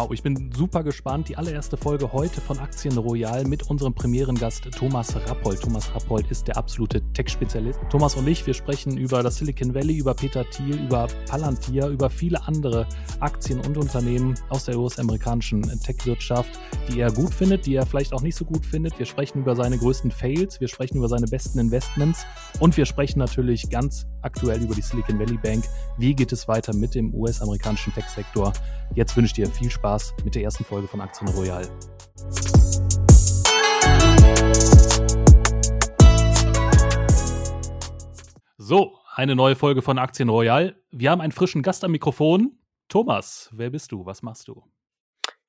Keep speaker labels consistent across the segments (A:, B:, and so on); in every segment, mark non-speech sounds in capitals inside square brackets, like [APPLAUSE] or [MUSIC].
A: Wow, ich bin super gespannt. Die allererste Folge heute von Aktien Royal mit unserem Premierengast Thomas Rappold. Thomas Rappold ist der absolute Tech-Spezialist. Thomas und ich, wir sprechen über das Silicon Valley, über Peter Thiel, über Palantir, über viele andere Aktien und Unternehmen aus der US-amerikanischen Tech-Wirtschaft, die er gut findet, die er vielleicht auch nicht so gut findet. Wir sprechen über seine größten Fails, wir sprechen über seine besten Investments und wir sprechen natürlich ganz aktuell über die Silicon Valley Bank. Wie geht es weiter mit dem US-amerikanischen Tech-Sektor? Jetzt wünsche ich dir viel Spaß mit der ersten Folge von Aktien Royal. So, eine neue Folge von Aktien Royal. Wir haben einen frischen Gast am Mikrofon. Thomas, wer bist du? Was machst du?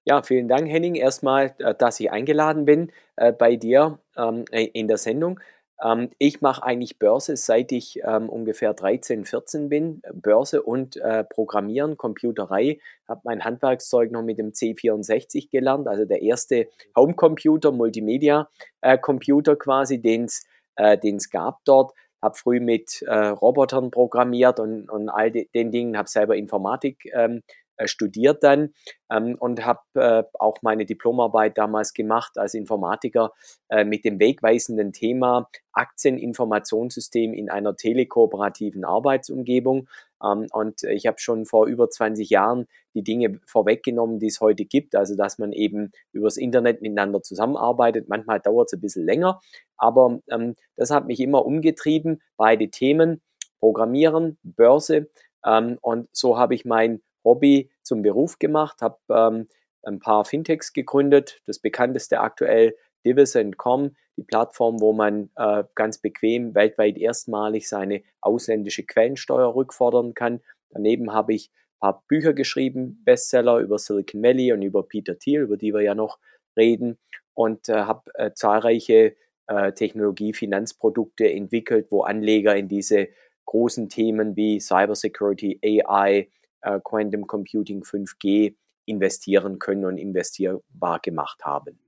B: Ja, vielen Dank, Henning, erstmal, äh, dass ich eingeladen bin äh, bei dir ähm, in der Sendung. Ähm, ich mache eigentlich Börse, seit ich ähm, ungefähr 13, 14 bin. Börse und äh, Programmieren, Computerei. Habe mein Handwerkszeug noch mit dem C64 gelernt, also der erste Homecomputer, Multimedia-Computer äh, quasi, den es äh, gab dort. Habe früh mit äh, Robotern programmiert und, und all de, den Dingen, habe selber Informatik ähm, äh, studiert dann ähm, und habe äh, auch meine Diplomarbeit damals gemacht als Informatiker äh, mit dem wegweisenden Thema Aktieninformationssystem in einer telekooperativen Arbeitsumgebung. Ähm, und ich habe schon vor über 20 Jahren die Dinge vorweggenommen, die es heute gibt, also dass man eben übers Internet miteinander zusammenarbeitet. Manchmal dauert es ein bisschen länger, aber ähm, das hat mich immer umgetrieben, beide Themen, Programmieren, Börse. Ähm, und so habe ich mein Hobby zum Beruf gemacht, habe ähm, ein paar Fintechs gegründet. Das bekannteste aktuell Divisend.com, die Plattform, wo man äh, ganz bequem weltweit erstmalig seine ausländische Quellensteuer rückfordern kann. Daneben habe ich ein paar Bücher geschrieben, Bestseller über Silicon Valley und über Peter Thiel, über die wir ja noch reden, und äh, habe äh, zahlreiche äh, Technologie-Finanzprodukte entwickelt, wo Anleger in diese großen Themen wie Cybersecurity, AI, äh, Quantum Computing 5G investieren können und investierbar gemacht haben.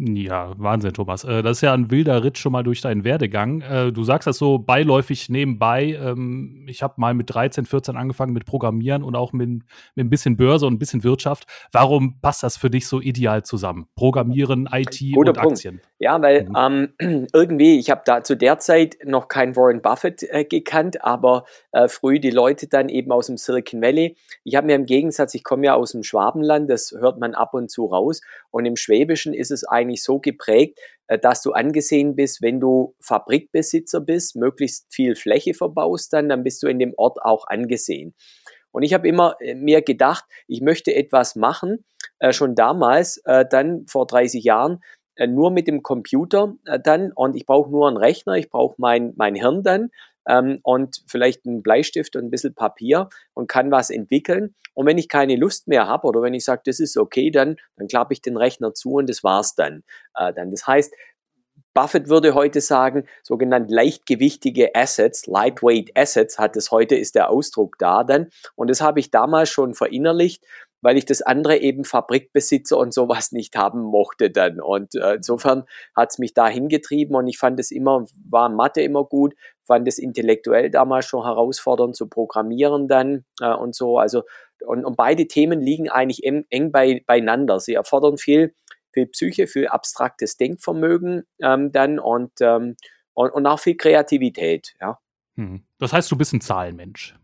A: Ja, Wahnsinn, Thomas. Äh, das ist ja ein wilder Ritt schon mal durch deinen Werdegang. Äh, du sagst das so beiläufig nebenbei. Ähm, ich habe mal mit 13, 14 angefangen mit Programmieren und auch mit, mit ein bisschen Börse und ein bisschen Wirtschaft. Warum passt das für dich so ideal zusammen? Programmieren, IT Guter und Punkt. Aktien.
B: Ja, weil mhm. ähm, [CLEARS THROAT] irgendwie, ich habe da zu der Zeit noch keinen Warren Buffett äh, gekannt, aber äh, früh die Leute dann eben aus dem Silicon Valley. Ich habe mir im Gegensatz, ich komme ja aus dem Schwabenland, das hört man ab und zu raus. Und im Schwäbischen ist es eigentlich so geprägt, äh, dass du angesehen bist, wenn du Fabrikbesitzer bist, möglichst viel Fläche verbaust, dann, dann bist du in dem Ort auch angesehen. Und ich habe immer äh, mir gedacht, ich möchte etwas machen, äh, schon damals, dann vor 30 Jahren, nur mit dem Computer dann und ich brauche nur einen Rechner, ich brauche mein, mein Hirn dann ähm, und vielleicht einen Bleistift und ein bisschen Papier und kann was entwickeln. Und wenn ich keine Lust mehr habe oder wenn ich sage, das ist okay, dann, dann klappe ich den Rechner zu und das war's dann. Äh, dann. Das heißt, Buffett würde heute sagen, sogenannt leichtgewichtige Assets, Lightweight Assets hat es heute, ist der Ausdruck da dann. Und das habe ich damals schon verinnerlicht weil ich das andere eben Fabrikbesitzer und sowas [LAUGHS] nicht haben mochte dann. Und äh, insofern hat es mich da hingetrieben und ich fand es immer, war Mathe immer gut, fand es intellektuell damals schon herausfordernd zu programmieren dann äh, und so. Also und, und beide Themen liegen eigentlich eng, eng bei, beieinander. Sie erfordern viel, viel Psyche, viel abstraktes Denkvermögen ähm, dann und, ähm, und, und auch viel Kreativität, ja.
A: Hm. Das heißt, du bist ein Zahlenmensch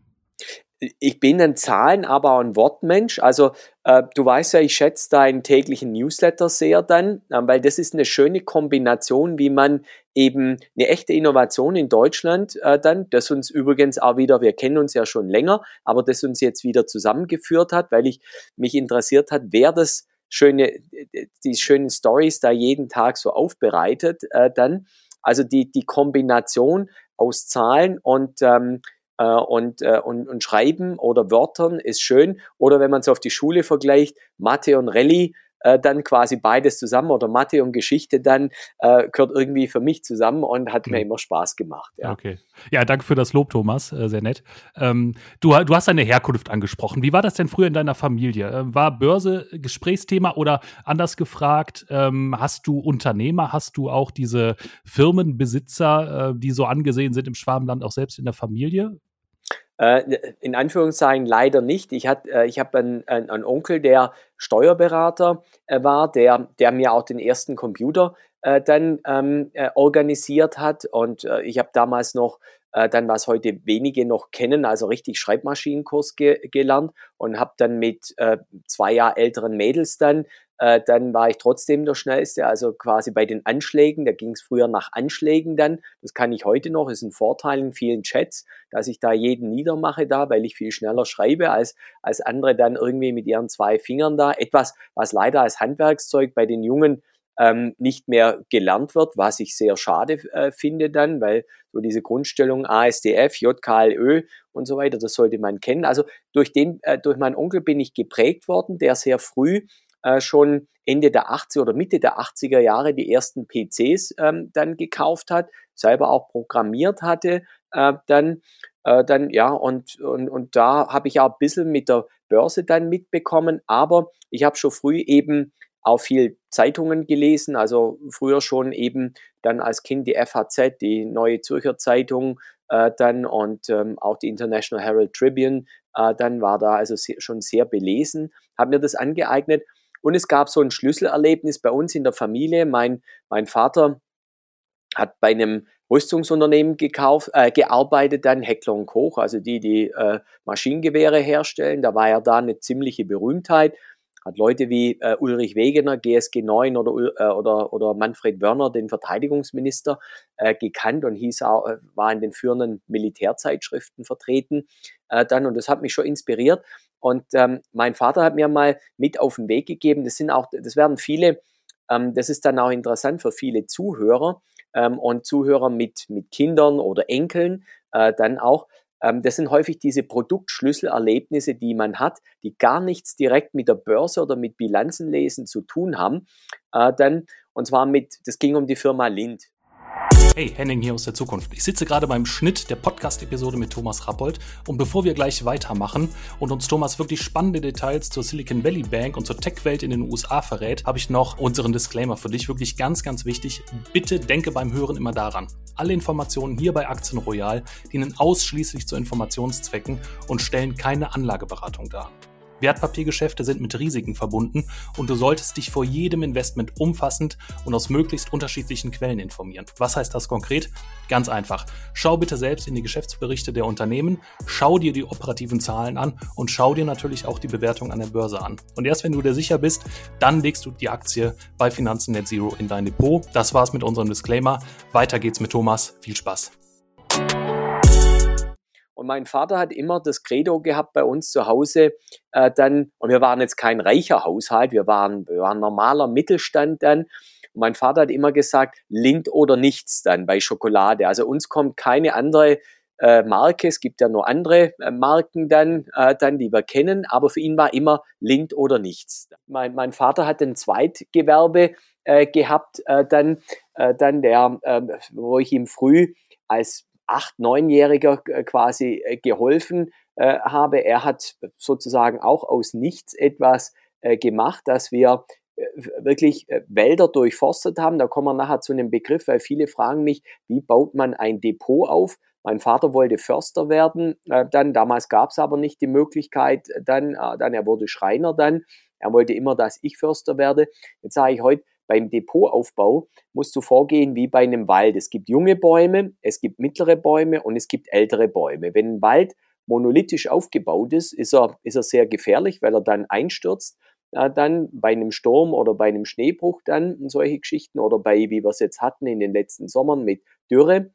B: ich bin ein Zahlen, aber auch ein Wortmensch. Also äh, du weißt ja, ich schätze deinen täglichen Newsletter sehr dann, äh, weil das ist eine schöne Kombination, wie man eben eine echte Innovation in Deutschland äh, dann, das uns übrigens auch wieder, wir kennen uns ja schon länger, aber das uns jetzt wieder zusammengeführt hat, weil ich mich interessiert hat, wer das schöne, die schönen Stories da jeden Tag so aufbereitet äh, dann. Also die, die Kombination aus Zahlen und ähm, äh, und, äh, und, und Schreiben oder Wörtern ist schön. Oder wenn man es auf die Schule vergleicht, Mathe und Rallye, äh, dann quasi beides zusammen oder Mathe und Geschichte dann äh, gehört irgendwie für mich zusammen und hat mhm. mir immer Spaß gemacht.
A: Ja. Okay. Ja, danke für das Lob, Thomas. Äh, sehr nett. Ähm, du, du hast deine Herkunft angesprochen. Wie war das denn früher in deiner Familie? Äh, war Börse Gesprächsthema oder anders gefragt, ähm, hast du Unternehmer, hast du auch diese Firmenbesitzer, äh, die so angesehen sind im Schwabenland, auch selbst in der Familie?
B: Äh, in Anführungszeichen leider nicht. Ich, äh, ich habe einen, einen, Onkel, der Steuerberater äh, war, der, der mir auch den ersten Computer äh, dann ähm, äh, organisiert hat. Und äh, ich habe damals noch dann, was heute wenige noch kennen, also richtig Schreibmaschinenkurs ge gelernt und habe dann mit zwei Jahre älteren Mädels dann äh, dann war ich trotzdem der Schnellste, also quasi bei den Anschlägen, da ging es früher nach Anschlägen dann, das kann ich heute noch, ist ein Vorteil in vielen Chats, dass ich da jeden niedermache da, weil ich viel schneller schreibe als, als andere dann irgendwie mit ihren zwei Fingern da. Etwas, was leider als Handwerkszeug bei den Jungen ähm, nicht mehr gelernt wird, was ich sehr schade äh, finde dann, weil so diese Grundstellung ASDF, JKLÖ und so weiter, das sollte man kennen. Also durch den, äh, durch meinen Onkel bin ich geprägt worden, der sehr früh äh, schon Ende der 80er oder Mitte der 80er Jahre die ersten PCs ähm, dann gekauft hat, selber auch programmiert hatte, äh, dann, äh, dann ja, und, und, und da habe ich auch ein bisschen mit der Börse dann mitbekommen, aber ich habe schon früh eben auch viel Zeitungen gelesen, also früher schon eben dann als Kind die FAZ, die Neue Zürcher Zeitung, äh, dann und ähm, auch die International Herald Tribune, äh, dann war da also sehr, schon sehr belesen, habe mir das angeeignet und es gab so ein Schlüsselerlebnis bei uns in der Familie. Mein, mein Vater hat bei einem Rüstungsunternehmen gekauft, äh, gearbeitet, dann Heckler und Koch, also die, die äh, Maschinengewehre herstellen. Da war er da eine ziemliche Berühmtheit. Hat Leute wie äh, Ulrich Wegener, GSG 9 oder, äh, oder, oder Manfred Wörner, den Verteidigungsminister, äh, gekannt und hieß auch, äh, war in den führenden Militärzeitschriften vertreten dann. Und das hat mich schon inspiriert. Und ähm, mein Vater hat mir mal mit auf den Weg gegeben, das sind auch, das werden viele, ähm, das ist dann auch interessant für viele Zuhörer ähm, und Zuhörer mit, mit Kindern oder Enkeln äh, dann auch. Ähm, das sind häufig diese Produktschlüsselerlebnisse, die man hat, die gar nichts direkt mit der Börse oder mit Bilanzenlesen zu tun haben. Äh, dann, und zwar mit, das ging um die Firma Lind.
A: Hey, Henning hier aus der Zukunft. Ich sitze gerade beim Schnitt der Podcast-Episode mit Thomas Rappold und bevor wir gleich weitermachen und uns Thomas wirklich spannende Details zur Silicon Valley Bank und zur Tech-Welt in den USA verrät, habe ich noch unseren Disclaimer für dich. Wirklich ganz, ganz wichtig. Bitte denke beim Hören immer daran. Alle Informationen hier bei Aktien Royal dienen ausschließlich zu Informationszwecken und stellen keine Anlageberatung dar. Wertpapiergeschäfte sind mit Risiken verbunden und du solltest dich vor jedem Investment umfassend und aus möglichst unterschiedlichen Quellen informieren. Was heißt das konkret? Ganz einfach. Schau bitte selbst in die Geschäftsberichte der Unternehmen, schau dir die operativen Zahlen an und schau dir natürlich auch die Bewertung an der Börse an. Und erst wenn du dir sicher bist, dann legst du die Aktie bei Finanzen Net Zero in dein Depot. Das war's mit unserem Disclaimer. Weiter geht's mit Thomas. Viel Spaß.
B: Und mein Vater hat immer das Credo gehabt bei uns zu Hause, äh, dann, und wir waren jetzt kein reicher Haushalt, wir waren, wir waren normaler Mittelstand dann. Und mein Vater hat immer gesagt, Lind oder nichts dann bei Schokolade. Also uns kommt keine andere äh, Marke, es gibt ja nur andere äh, Marken dann, äh, dann, die wir kennen, aber für ihn war immer Lind oder nichts. Mein, mein Vater hat ein Zweitgewerbe äh, gehabt, äh, dann, äh, dann der, äh, wo ich ihm früh als acht, neunjähriger äh, quasi äh, geholfen äh, habe. Er hat sozusagen auch aus nichts etwas äh, gemacht, dass wir äh, wirklich Wälder durchforstet haben. Da kommen wir nachher zu einem Begriff, weil viele fragen mich, wie baut man ein Depot auf? Mein Vater wollte Förster werden, dann damals gab es aber nicht die Möglichkeit, dann, dann er wurde Schreiner dann. Er wollte immer, dass ich Förster werde. Jetzt sage ich heute, beim Depotaufbau musst du vorgehen wie bei einem Wald. Es gibt junge Bäume, es gibt mittlere Bäume und es gibt ältere Bäume. Wenn ein Wald monolithisch aufgebaut ist, ist er, ist er sehr gefährlich, weil er dann einstürzt. Dann bei einem Sturm oder bei einem Schneebruch dann solche Geschichten oder bei, wie wir es jetzt hatten in den letzten Sommern mit Dürre.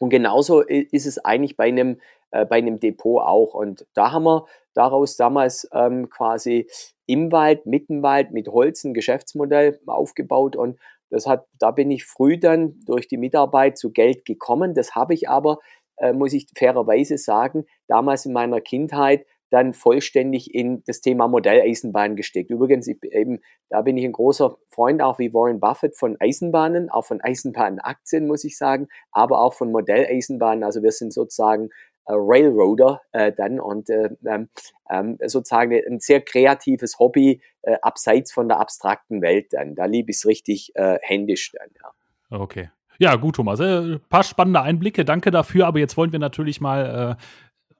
B: Und genauso ist es eigentlich bei einem, äh, bei einem Depot auch. Und da haben wir daraus damals ähm, quasi im Wald, mit dem Wald, mit Holz ein Geschäftsmodell aufgebaut und das hat, da bin ich früh dann durch die Mitarbeit zu Geld gekommen. Das habe ich aber, äh, muss ich fairerweise sagen, damals in meiner Kindheit dann vollständig in das Thema Modelleisenbahn gesteckt. Übrigens, ich, eben, da bin ich ein großer Freund auch wie Warren Buffett von Eisenbahnen, auch von Eisenbahnaktien, muss ich sagen, aber auch von Modelleisenbahnen. Also wir sind sozusagen äh, Railroader äh, dann und äh, ähm, ähm, sozusagen ein sehr kreatives Hobby äh, abseits von der abstrakten Welt dann. Da liebe ich es richtig äh, händisch dann,
A: ja. Okay. Ja, gut, Thomas. Ein äh, paar spannende Einblicke, danke dafür. Aber jetzt wollen wir natürlich mal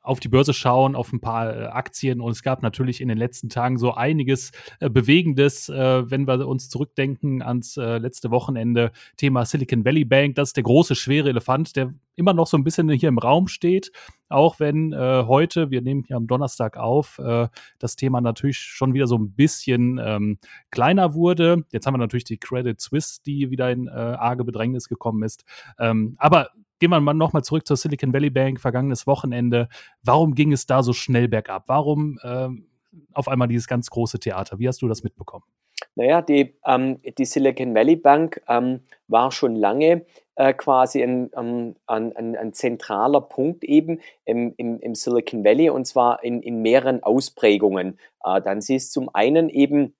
A: auf die Börse schauen, auf ein paar äh, Aktien und es gab natürlich in den letzten Tagen so einiges äh, Bewegendes, äh, wenn wir uns zurückdenken ans letzte Wochenende, Thema Silicon Valley Bank, das ist der große, schwere Elefant, der immer noch so ein bisschen hier im Raum steht, auch wenn heute, wir nehmen hier am Donnerstag auf, das Thema natürlich schon wieder so ein bisschen ähm, kleiner wurde. Jetzt haben wir natürlich die Credit Suisse, die wieder in arge Bedrängnis gekommen ist. Ähm, aber gehen wir mal nochmal zurück zur Silicon Valley Bank, vergangenes Wochenende. Warum ging es da so schnell bergab? Warum ähm, auf einmal dieses ganz große Theater? Wie hast du das mitbekommen?
B: Naja, die, ähm, die Silicon Valley Bank ähm, war schon lange äh, quasi ein, ähm, ein, ein, ein, zentraler Punkt eben im, im, im, Silicon Valley und zwar in, in mehreren Ausprägungen. Äh, dann sie ist zum einen eben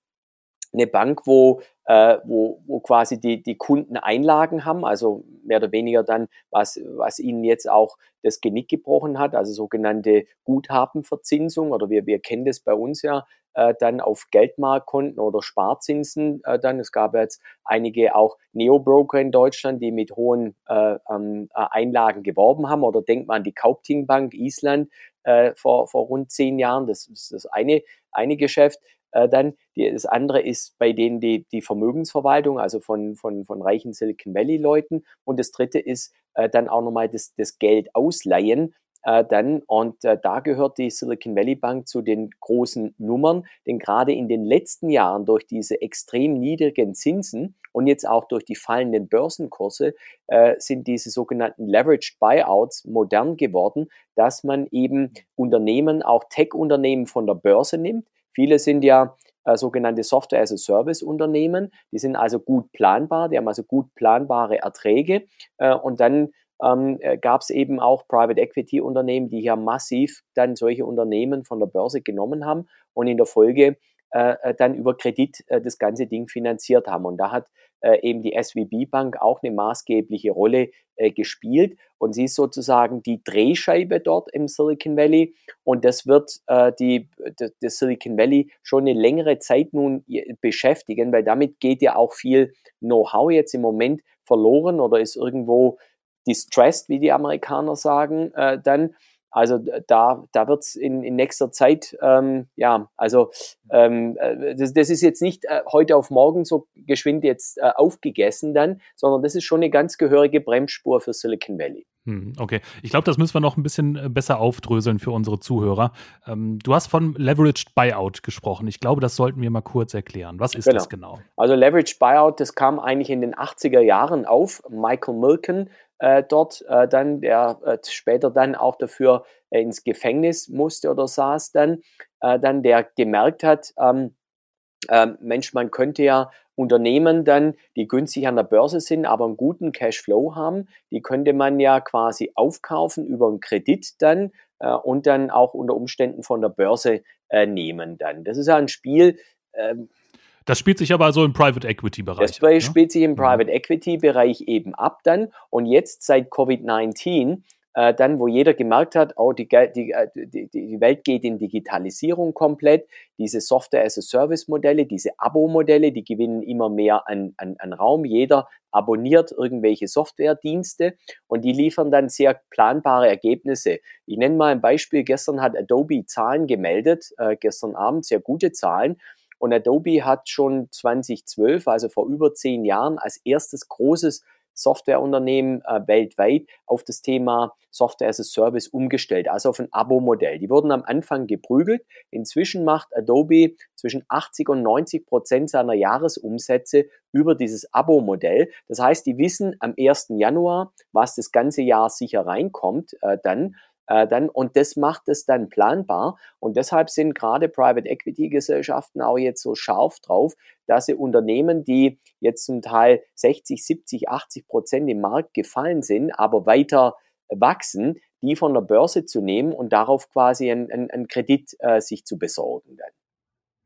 B: eine Bank, wo, äh, wo, wo quasi die, die Kunden Einlagen haben, also mehr oder weniger dann, was, was ihnen jetzt auch das Genick gebrochen hat, also sogenannte Guthabenverzinsung oder wir, wir kennen das bei uns ja äh, dann auf Geldmarktkonten oder Sparzinsen äh, dann. Es gab jetzt einige auch Neo-Broker in Deutschland, die mit hohen äh, ähm, äh, Einlagen geworben haben oder denkt man an die Kaupting Bank Island äh, vor, vor rund zehn Jahren, das ist das eine, eine Geschäft. Äh, dann die, das andere ist bei denen die, die Vermögensverwaltung, also von, von, von reichen Silicon Valley-Leuten. Und das dritte ist äh, dann auch nochmal das, das Geld ausleihen. Äh, dann, und äh, da gehört die Silicon Valley Bank zu den großen Nummern, denn gerade in den letzten Jahren durch diese extrem niedrigen Zinsen und jetzt auch durch die fallenden Börsenkurse äh, sind diese sogenannten Leveraged Buyouts modern geworden, dass man eben Unternehmen, auch Tech-Unternehmen von der Börse nimmt, Viele sind ja äh, sogenannte Software as a Service Unternehmen. Die sind also gut planbar, die haben also gut planbare Erträge. Äh, und dann ähm, äh, gab es eben auch Private Equity Unternehmen, die hier massiv dann solche Unternehmen von der Börse genommen haben und in der Folge äh, äh, dann über Kredit äh, das ganze Ding finanziert haben. Und da hat äh, eben die SWB Bank auch eine maßgebliche Rolle äh, gespielt. Und sie ist sozusagen die Drehscheibe dort im Silicon Valley. Und das wird äh, die, das Silicon Valley schon eine längere Zeit nun beschäftigen, weil damit geht ja auch viel Know-how jetzt im Moment verloren oder ist irgendwo distressed, wie die Amerikaner sagen, äh, dann. Also da, da wird es in, in nächster Zeit, ähm, ja, also ähm, äh, das, das ist jetzt nicht äh, heute auf morgen so geschwind jetzt äh, aufgegessen dann, sondern das ist schon eine ganz gehörige Bremsspur für Silicon Valley.
A: Hm, okay, ich glaube, das müssen wir noch ein bisschen äh, besser aufdröseln für unsere Zuhörer. Ähm, du hast von Leveraged Buyout gesprochen. Ich glaube, das sollten wir mal kurz erklären. Was ist genau. das genau?
B: Also Leveraged Buyout, das kam eigentlich in den 80er Jahren auf. Michael Milken äh, dort äh, dann, der äh, später dann auch dafür äh, ins Gefängnis musste oder saß dann, äh, dann der gemerkt hat, ähm, ähm, Mensch, man könnte ja Unternehmen dann, die günstig an der Börse sind, aber einen guten Cashflow haben, die könnte man ja quasi aufkaufen über einen Kredit dann äh, und dann auch unter Umständen von der Börse äh, nehmen dann. Das ist ja ein Spiel,
A: ähm, das spielt sich aber so im Private Equity Bereich.
B: Das ab, ne? spielt sich im mhm. Private Equity Bereich eben ab dann. Und jetzt seit Covid-19 äh, dann, wo jeder gemerkt hat, oh, die, die, äh, die, die Welt geht in Digitalisierung komplett, diese Software-as-a-Service-Modelle, diese Abo-Modelle, die gewinnen immer mehr an, an, an Raum. Jeder abonniert irgendwelche Softwaredienste und die liefern dann sehr planbare Ergebnisse. Ich nenne mal ein Beispiel. Gestern hat Adobe Zahlen gemeldet, äh, gestern Abend sehr gute Zahlen. Und Adobe hat schon 2012, also vor über zehn Jahren, als erstes großes Softwareunternehmen äh, weltweit auf das Thema Software as a Service umgestellt, also auf ein Abo-Modell. Die wurden am Anfang geprügelt. Inzwischen macht Adobe zwischen 80 und 90 Prozent seiner Jahresumsätze über dieses Abo-Modell. Das heißt, die wissen am 1. Januar, was das ganze Jahr sicher reinkommt, äh, dann äh, dann, und das macht es dann planbar. Und deshalb sind gerade Private Equity Gesellschaften auch jetzt so scharf drauf, dass sie Unternehmen, die jetzt zum Teil 60, 70, 80 Prozent im Markt gefallen sind, aber weiter wachsen, die von der Börse zu nehmen und darauf quasi einen, einen Kredit äh, sich zu besorgen dann.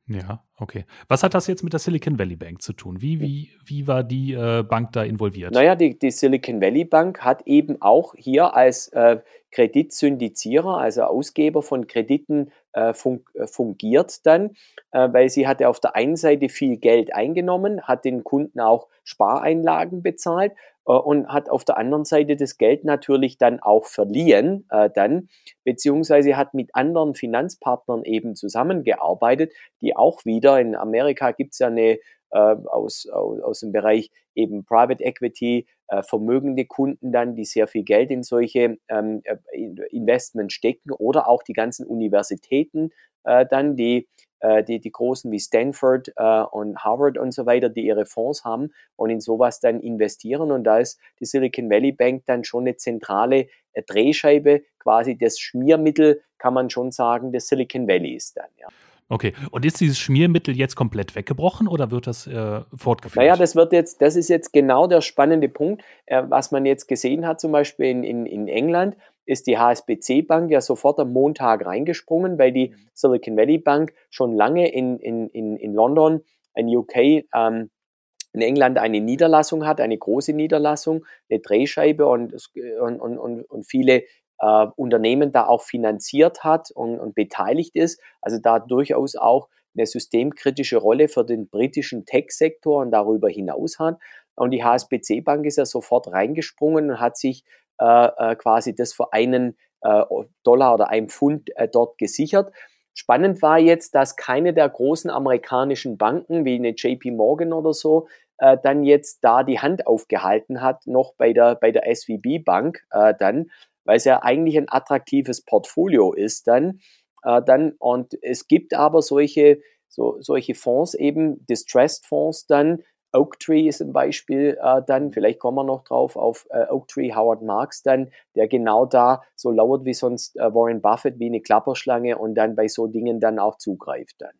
A: Ja, okay. Was hat das jetzt mit der Silicon Valley Bank zu tun? Wie, wie, wie war die äh, Bank da involviert?
B: Naja, die, die Silicon Valley Bank hat eben auch hier als äh, Kreditsyndizierer, also Ausgeber von Krediten äh, fun äh, fungiert dann, äh, weil sie hatte auf der einen Seite viel Geld eingenommen, hat den Kunden auch Spareinlagen bezahlt äh, und hat auf der anderen Seite das Geld natürlich dann auch verliehen, äh, dann, beziehungsweise hat mit anderen Finanzpartnern eben zusammengearbeitet, die auch wieder, in Amerika gibt es ja eine aus, aus, aus dem Bereich eben Private Equity, äh, vermögende Kunden dann, die sehr viel Geld in solche ähm, äh, Investments stecken oder auch die ganzen Universitäten äh, dann, die äh, die, die großen wie Stanford äh, und Harvard und so weiter, die ihre Fonds haben und in sowas dann investieren. Und da ist die Silicon Valley Bank dann schon eine zentrale äh, Drehscheibe, quasi das Schmiermittel, kann man schon sagen, des Silicon Valley ist dann. Ja.
A: Okay, und ist dieses Schmiermittel jetzt komplett weggebrochen oder wird das äh, fortgeführt?
B: Naja, das wird jetzt, das ist jetzt genau der spannende Punkt, äh, was man jetzt gesehen hat, zum Beispiel in, in, in England ist die HSBC Bank ja sofort am Montag reingesprungen, weil die Silicon Valley Bank schon lange in, in, in, in London, in UK, ähm, in England eine Niederlassung hat, eine große Niederlassung, eine Drehscheibe und, und, und, und viele äh, Unternehmen da auch finanziert hat und, und beteiligt ist. Also da durchaus auch eine systemkritische Rolle für den britischen Tech-Sektor und darüber hinaus hat. Und die HSBC Bank ist ja sofort reingesprungen und hat sich äh, äh, quasi das für einen äh, Dollar oder ein Pfund äh, dort gesichert. Spannend war jetzt, dass keine der großen amerikanischen Banken wie eine JP Morgan oder so äh, dann jetzt da die Hand aufgehalten hat, noch bei der, bei der SVB Bank äh, dann, weil es ja eigentlich ein attraktives Portfolio ist dann. Äh, dann und es gibt aber solche, so, solche Fonds eben, Distressed Fonds dann, Oaktree ist ein Beispiel äh, dann, vielleicht kommen wir noch drauf, auf äh, Oaktree Howard Marks dann, der genau da so lauert wie sonst äh, Warren Buffett wie eine Klapperschlange und dann bei so Dingen dann auch zugreift dann.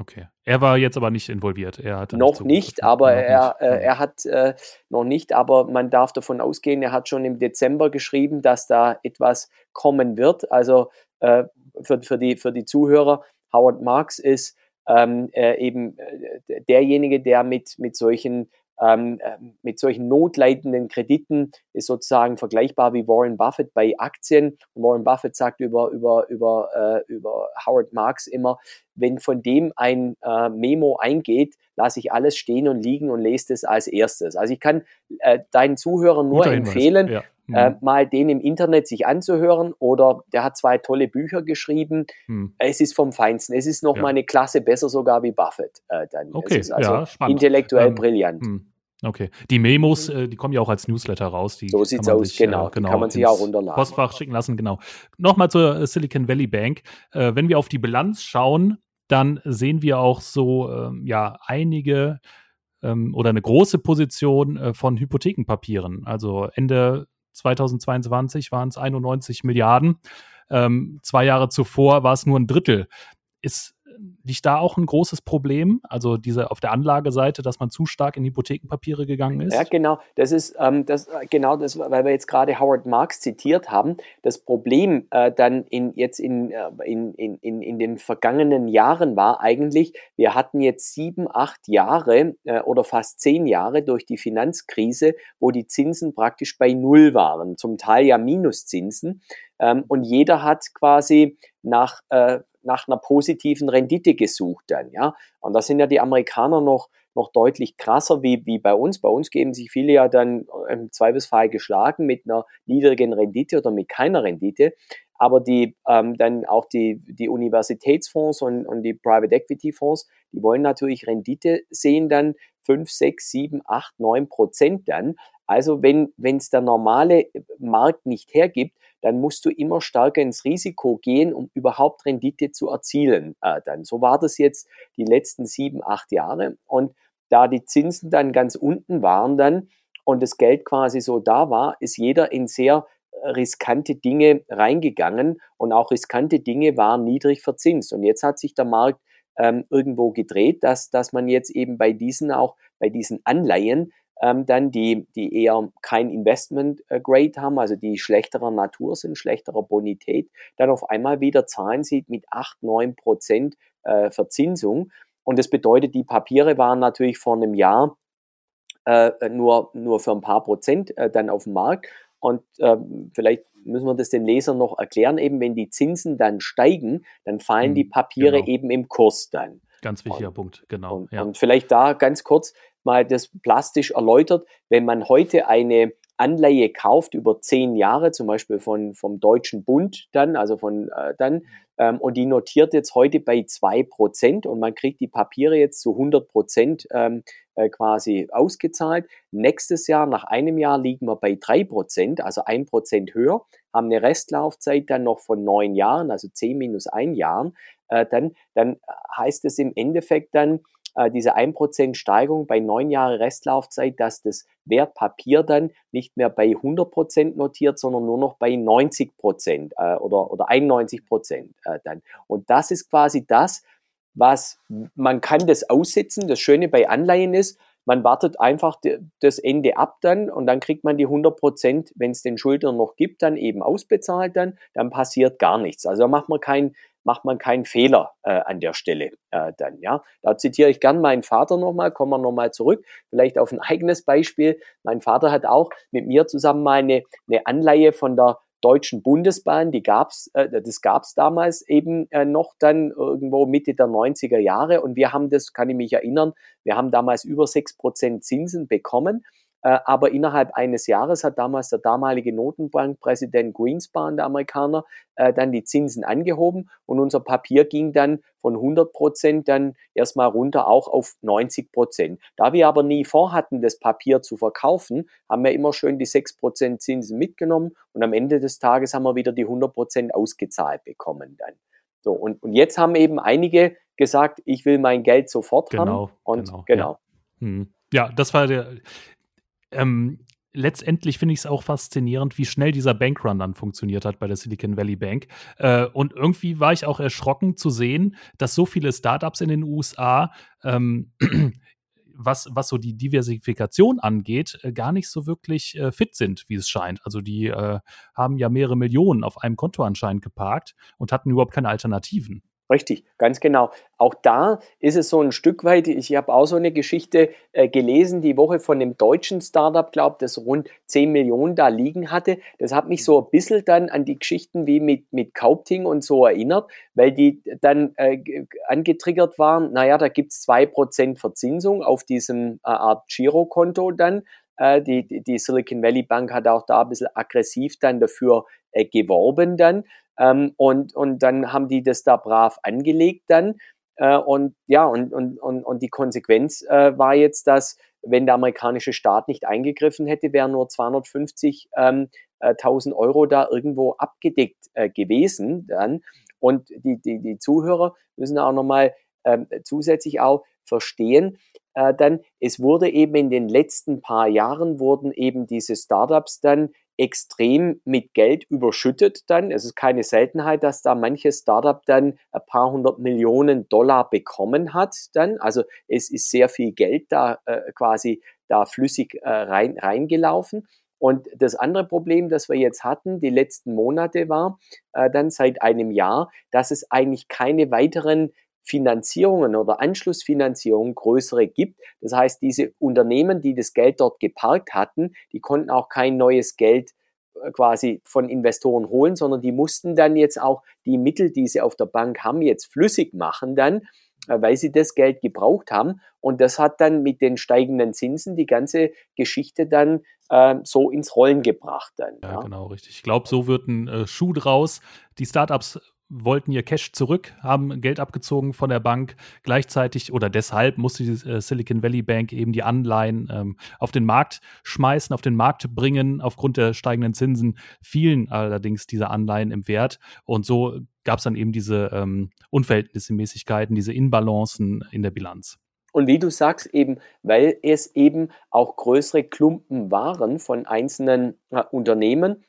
A: Okay. Er war jetzt aber nicht involviert. Er hat
B: noch nicht, aber er, Äh, er hat äh, noch nicht, aber man darf davon ausgehen, er hat schon im Dezember geschrieben, dass da etwas kommen wird. Also äh, für, für, die, für die Zuhörer, Howard Marks ist ähm, äh, eben äh, derjenige, der mit, mit solchen ähm, ähm, mit solchen notleidenden Krediten ist sozusagen vergleichbar wie Warren Buffett bei Aktien. Warren Buffett sagt über, über, über, äh, über Howard Marks immer, wenn von dem ein äh, Memo eingeht, lasse ich alles stehen und liegen und lese es als erstes. Also ich kann äh, deinen Zuhörern nur Guter empfehlen, ja. Mhm. äh, mal den im Internet sich anzuhören oder der hat zwei tolle Bücher geschrieben. Mhm. Es ist vom Feinsten. Es ist noch ja. mal eine Klasse besser sogar wie Buffett.
A: Äh, dann. Okay,
B: es ist also
A: ja,
B: intellektuell ähm, brillant. Mh.
A: Okay. Die Memos, äh, die kommen ja auch als Newsletter raus. Die
B: so sieht's aus, sich, genau.
A: Äh, genau.
B: kann man sich auch runterladen.
A: Postfach schicken lassen, genau. Nochmal zur äh, Silicon Valley Bank. Äh, wenn wir auf die Bilanz schauen, dann sehen wir auch so ähm, ja einige ähm, oder eine große Position äh, von Hypothekenpapieren. Also Ende 2022 waren es 91 Milliarden. Ähm, zwei Jahre zuvor war es nur ein Drittel. Ist liegt da auch ein großes Problem? Also diese auf der Anlageseite, dass man zu stark in Hypothekenpapiere gegangen ist?
B: Ja, genau. Das ist ähm, das, äh, genau das, weil wir jetzt gerade Howard Marks zitiert haben. Das Problem äh, dann in, jetzt in, äh, in, in, in, in den vergangenen Jahren war eigentlich, wir hatten jetzt sieben, acht Jahre äh, oder fast zehn Jahre durch die Finanzkrise, wo die Zinsen praktisch bei Null waren, zum Teil ja Minuszinsen. Ähm, und jeder hat quasi nach äh, nach einer positiven Rendite gesucht dann, ja. Und da sind ja die Amerikaner noch, noch deutlich krasser wie, wie bei uns. Bei uns geben sich viele ja dann im Zweifelsfall geschlagen mit einer niedrigen Rendite oder mit keiner Rendite. Aber die ähm, dann auch die, die Universitätsfonds und, und die Private Equity Fonds, die wollen natürlich Rendite sehen dann 5, 6, 7, 8, 9 Prozent dann. Also wenn es der normale Markt nicht hergibt, dann musst du immer stärker ins Risiko gehen, um überhaupt Rendite zu erzielen. Äh, dann. So war das jetzt die letzten sieben, acht Jahre. Und da die Zinsen dann ganz unten waren dann und das Geld quasi so da war, ist jeder in sehr äh, riskante Dinge reingegangen und auch riskante Dinge waren niedrig verzinst. Und jetzt hat sich der Markt ähm, irgendwo gedreht, dass, dass man jetzt eben bei diesen auch, bei diesen Anleihen ähm, dann, die, die eher kein Investment äh, Grade haben, also die schlechterer Natur sind, schlechterer Bonität, dann auf einmal wieder Zahlen sieht mit 8, 9 Prozent äh, Verzinsung. Und das bedeutet, die Papiere waren natürlich vor einem Jahr äh, nur, nur für ein paar Prozent äh, dann auf dem Markt. Und äh, vielleicht müssen wir das den Lesern noch erklären, eben wenn die Zinsen dann steigen, dann fallen hm, die Papiere genau. eben im Kurs dann.
A: Ganz wichtiger und, Punkt, genau.
B: Und, ja. und, vielleicht da ganz kurz, mal das plastisch erläutert, wenn man heute eine, Anleihe kauft über zehn Jahre, zum Beispiel von, vom Deutschen Bund dann, also von äh, dann, ähm, und die notiert jetzt heute bei zwei Prozent und man kriegt die Papiere jetzt zu 100 Prozent ähm, äh, quasi ausgezahlt. Nächstes Jahr, nach einem Jahr, liegen wir bei drei Prozent, also ein Prozent höher, haben eine Restlaufzeit dann noch von neun Jahren, also zehn minus ein Jahren. Äh, dann, dann heißt es im Endeffekt dann, äh, diese 1% Steigerung bei neun Jahre Restlaufzeit, dass das Wertpapier dann nicht mehr bei 100% notiert, sondern nur noch bei 90% äh, oder, oder 91% äh, dann. Und das ist quasi das, was man kann das aussitzen. Das Schöne bei Anleihen ist, man wartet einfach das Ende ab dann und dann kriegt man die 100 Prozent, wenn es den Schuldner noch gibt, dann eben ausbezahlt dann, dann passiert gar nichts. Also da macht man kein, macht man keinen Fehler äh, an der Stelle äh, dann. Ja, da zitiere ich gern meinen Vater nochmal. Kommen wir nochmal zurück, vielleicht auf ein eigenes Beispiel. Mein Vater hat auch mit mir zusammen mal eine, eine Anleihe von der Deutschen Bundesbahn, die gab's, äh, das gab's damals eben äh, noch dann irgendwo Mitte der 90er Jahre und wir haben das, kann ich mich erinnern, wir haben damals über sechs Prozent Zinsen bekommen aber innerhalb eines Jahres hat damals der damalige Notenbankpräsident Greenspan, der Amerikaner, äh, dann die Zinsen angehoben und unser Papier ging dann von 100 Prozent dann erstmal runter auch auf 90 Prozent. Da wir aber nie vorhatten, das Papier zu verkaufen, haben wir immer schön die 6 Prozent Zinsen mitgenommen und am Ende des Tages haben wir wieder die 100 Prozent ausgezahlt bekommen dann. So, und, und jetzt haben eben einige gesagt, ich will mein Geld sofort
A: genau,
B: haben. Und
A: genau. genau. Ja. Hm. ja, das war der, ähm, letztendlich finde ich es auch faszinierend, wie schnell dieser Bankrun dann funktioniert hat bei der Silicon Valley Bank. Äh, und irgendwie war ich auch erschrocken zu sehen, dass so viele Startups in den USA, ähm, [CLEARS THROAT] was, was so die Diversifikation angeht, äh, gar nicht so wirklich äh, fit sind, wie es scheint. Also die äh, haben ja mehrere Millionen auf einem Konto anscheinend geparkt und hatten überhaupt keine Alternativen.
B: Richtig, ganz genau. Auch da ist es so ein Stück weit, ich habe auch so eine Geschichte äh, gelesen, die Woche von einem deutschen Startup, glaube das rund 10 Millionen da liegen hatte. Das hat mich so ein bisschen dann an die Geschichten wie mit, mit Kaupting und so erinnert, weil die dann äh, angetriggert waren, naja, da gibt es 2% Verzinsung auf diesem äh, Art Girokonto dann. Äh, die, die Silicon Valley Bank hat auch da ein bisschen aggressiv dann dafür äh, geworben dann. Ähm, und, und dann haben die das da brav angelegt dann. Äh, und ja, und, und, und, und die Konsequenz äh, war jetzt, dass wenn der amerikanische Staat nicht eingegriffen hätte, wären nur 250.000 ähm, äh, Euro da irgendwo abgedeckt äh, gewesen dann. Und die, die, die Zuhörer müssen auch nochmal ähm, zusätzlich auch verstehen, äh, dann, es wurde eben in den letzten paar Jahren wurden eben diese Startups dann extrem mit Geld überschüttet dann. Es ist keine Seltenheit, dass da manches Startup dann ein paar hundert Millionen Dollar bekommen hat dann. Also es ist sehr viel Geld da äh, quasi da flüssig äh, rein, reingelaufen. Und das andere Problem, das wir jetzt hatten, die letzten Monate war äh, dann seit einem Jahr, dass es eigentlich keine weiteren Finanzierungen oder Anschlussfinanzierungen größere gibt. Das heißt, diese Unternehmen, die das Geld dort geparkt hatten, die konnten auch kein neues Geld äh, quasi von Investoren holen, sondern die mussten dann jetzt auch die Mittel, die sie auf der Bank haben, jetzt flüssig machen dann, äh, weil sie das Geld gebraucht haben. Und das hat dann mit den steigenden Zinsen die ganze Geschichte dann äh, so ins Rollen gebracht. Dann,
A: ja, ja. genau, richtig. Ich glaube, so wird ein äh, Schuh draus. Die Startups wollten ihr Cash zurück, haben Geld abgezogen von der Bank. Gleichzeitig oder deshalb musste die äh, Silicon Valley Bank eben die Anleihen ähm, auf den Markt schmeißen, auf den Markt bringen. Aufgrund der steigenden Zinsen fielen allerdings diese Anleihen im Wert. Und so gab es dann eben diese ähm, Unverhältnismäßigkeiten, diese Inbalancen in der Bilanz.
B: Und wie du sagst, eben, weil es eben auch größere Klumpen waren von einzelnen äh, Unternehmen,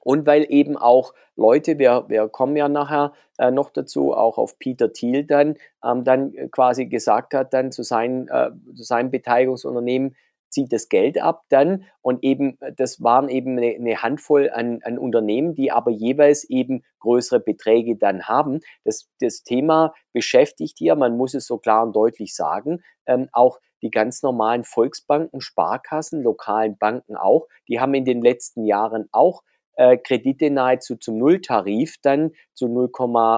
B: und weil eben auch Leute, wir, wir kommen ja nachher äh, noch dazu, auch auf Peter Thiel dann, ähm, dann quasi gesagt hat, dann zu, sein, äh, zu seinem Beteiligungsunternehmen zieht das Geld ab dann und eben, das waren eben eine, eine Handvoll an, an Unternehmen, die aber jeweils eben größere Beträge dann haben. Das, das Thema beschäftigt hier, man muss es so klar und deutlich sagen, ähm, auch die ganz normalen Volksbanken, Sparkassen, lokalen Banken auch, die haben in den letzten Jahren auch äh, Kredite nahezu zum Nulltarif dann zu 0,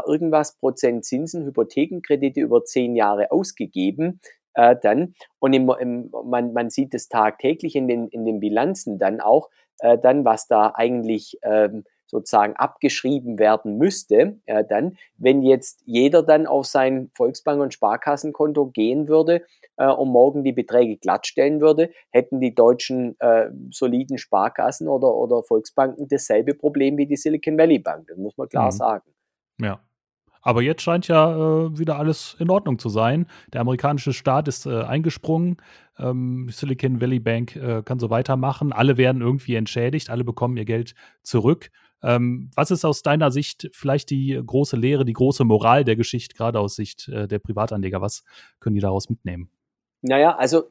B: irgendwas Prozent Zinsen, Hypothekenkredite über zehn Jahre ausgegeben. äh, dann. Und im, im, man, man sieht es tagtäglich in den, in den Bilanzen dann auch, äh, dann, was da eigentlich ähm, sozusagen abgeschrieben werden müsste, äh, dann, wenn jetzt jeder dann auf sein Volksbank- und Sparkassenkonto gehen würde äh, und morgen die Beträge glattstellen würde, hätten die deutschen äh, soliden Sparkassen oder, oder Volksbanken dasselbe Problem wie die Silicon Valley Bank. Das muss man klar mhm. sagen.
A: Ja. Aber jetzt scheint ja äh, wieder alles in Ordnung zu sein. Der amerikanische Staat ist äh, eingesprungen. Ähm, Silicon Valley Bank äh, kann so weitermachen. Alle werden irgendwie entschädigt. Alle bekommen ihr Geld zurück. Ähm, was ist aus deiner Sicht vielleicht die große Lehre, die große Moral der Geschichte, gerade aus Sicht äh, der Privatanleger? Was können die daraus mitnehmen?
B: Naja, also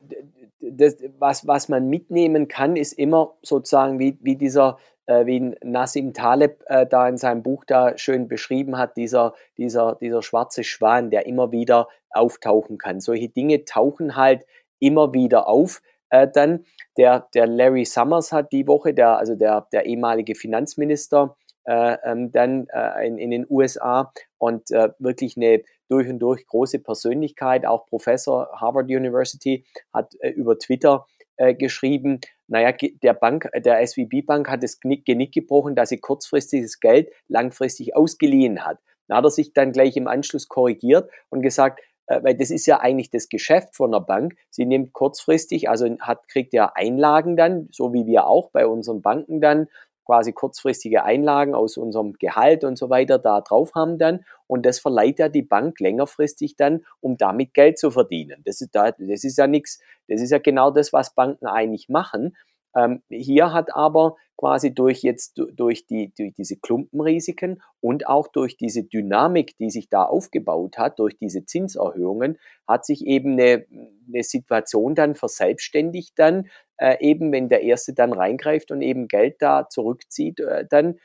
B: das, was, was man mitnehmen kann, ist immer sozusagen wie, wie dieser äh, wie Nassim Taleb äh, da in seinem Buch da schön beschrieben hat, dieser, dieser, dieser schwarze Schwan, der immer wieder auftauchen kann. Solche Dinge tauchen halt immer wieder auf. Äh, dann der, der Larry Summers hat die Woche, der, also der, der ehemalige Finanzminister, äh, ähm, dann äh, in, in den USA und äh, wirklich eine durch und durch große Persönlichkeit, auch Professor Harvard University, hat äh, über Twitter äh, geschrieben, naja, der Bank, der SVB Bank hat das Genick gebrochen, dass sie kurzfristiges Geld langfristig ausgeliehen hat. Da hat er sich dann gleich im Anschluss korrigiert und gesagt, weil das ist ja eigentlich das Geschäft von der Bank. Sie nimmt kurzfristig, also hat, kriegt ja Einlagen dann, so wie wir auch bei unseren Banken dann, quasi kurzfristige Einlagen aus unserem Gehalt und so weiter da drauf haben dann und das verleiht ja die Bank längerfristig dann, um damit Geld zu verdienen. Das ist, da, das ist ja nichts, das ist ja genau das, was Banken eigentlich machen. Ähm, hier hat aber quasi durch jetzt durch die durch diese Klumpenrisiken und auch durch diese Dynamik, die sich da aufgebaut hat, durch diese Zinserhöhungen, hat sich eben eine, eine Situation dann verselbstständigt dann äh, eben, wenn der erste dann reingreift und eben Geld da zurückzieht, äh, dann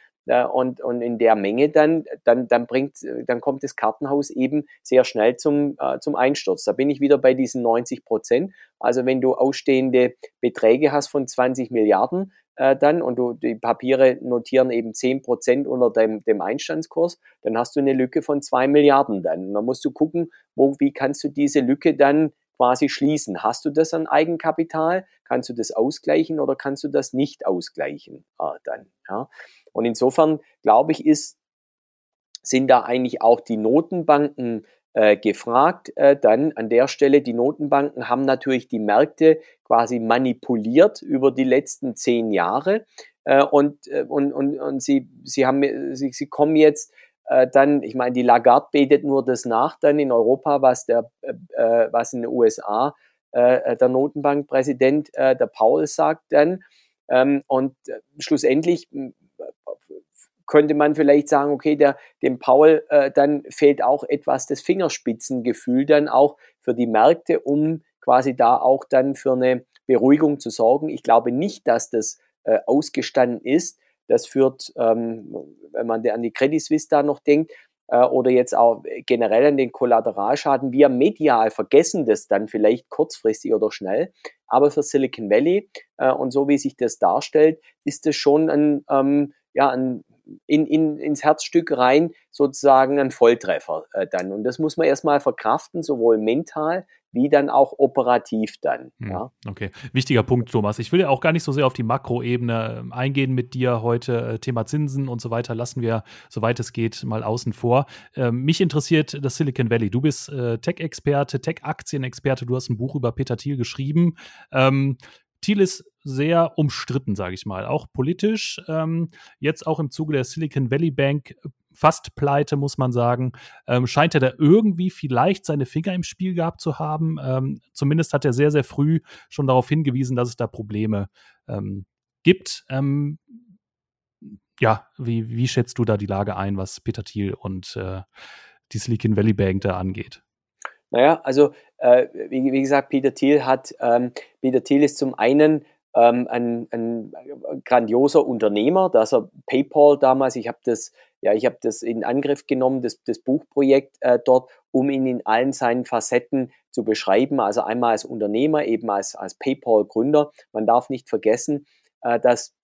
B: und, und in der Menge dann, dann, dann bringt, dann kommt das Kartenhaus eben sehr schnell zum, äh, zum Einsturz. Da bin ich wieder bei diesen 90 Prozent. Also wenn du ausstehende Beträge hast von 20 Milliarden, äh, dann und du, die Papiere notieren eben 10 Prozent unter dem, dem Einstandskurs, dann hast du eine Lücke von 2 Milliarden dann. Und dann musst du gucken, wo, wie kannst du diese Lücke dann quasi schließen. Hast du das an Eigenkapital? Kannst du das ausgleichen oder kannst du das nicht ausgleichen äh, dann? Ja? Und insofern glaube ich, ist, sind da eigentlich auch die Notenbanken äh, gefragt. Äh, dann an der Stelle, die Notenbanken haben natürlich die Märkte quasi manipuliert über die letzten zehn Jahre. Äh, und, äh, und, und, und sie, sie, haben, sie, sie kommen jetzt äh, dann, ich meine, die Lagarde betet nur das nach dann in Europa, was der, äh, was in den USA äh, der Notenbankpräsident äh, der Paul sagt dann. Ähm, und schlussendlich könnte man vielleicht sagen, okay, der, dem Paul äh, dann fehlt auch etwas das Fingerspitzengefühl dann auch für die Märkte, um quasi da auch dann für eine Beruhigung zu sorgen. Ich glaube nicht, dass das äh, ausgestanden ist. Das führt, ähm, wenn man an die Credit Suisse da noch denkt, äh, oder jetzt auch generell an den Kollateralschaden. Wir medial vergessen das dann vielleicht kurzfristig oder schnell, aber für Silicon Valley äh, und so wie sich das darstellt, ist das schon ein, ähm, ja, ein in, in, ins Herzstück rein sozusagen ein Volltreffer äh, dann. Und das muss man erstmal verkraften, sowohl mental wie dann auch operativ dann. Hm, ja.
A: Okay, wichtiger Punkt, Thomas. Ich will ja auch gar nicht so sehr auf die Makroebene ähm, eingehen mit dir heute. Äh, Thema Zinsen und so weiter lassen wir, soweit es geht, mal außen vor. Ähm, mich interessiert das Silicon Valley. Du bist äh, Tech-Experte, Tech-Aktienexperte. Du hast ein Buch über Peter Thiel geschrieben. Ähm, Thiel ist sehr umstritten, sage ich mal, auch politisch. Ähm, jetzt auch im Zuge der Silicon Valley Bank äh, fast pleite, muss man sagen. Ähm, scheint er da irgendwie vielleicht seine Finger im Spiel gehabt zu haben. Ähm, zumindest hat er sehr, sehr früh schon darauf hingewiesen, dass es da Probleme ähm, gibt. Ähm, ja, wie, wie schätzt du da die Lage ein, was Peter Thiel und äh, die Silicon Valley Bank da angeht?
B: Naja, also äh, wie, wie, gesagt, Peter Thiel hat, ähm, Peter Thiel ist zum einen ähm, ein, ein, grandioser Unternehmer, dass er PayPal damals, ich habe das, ja, ich habe das in Angriff genommen, das, das Buchprojekt äh, dort, um ihn in allen seinen Facetten zu beschreiben. Also einmal als Unternehmer, eben als, als PayPal-Gründer. Man darf nicht vergessen, äh, dass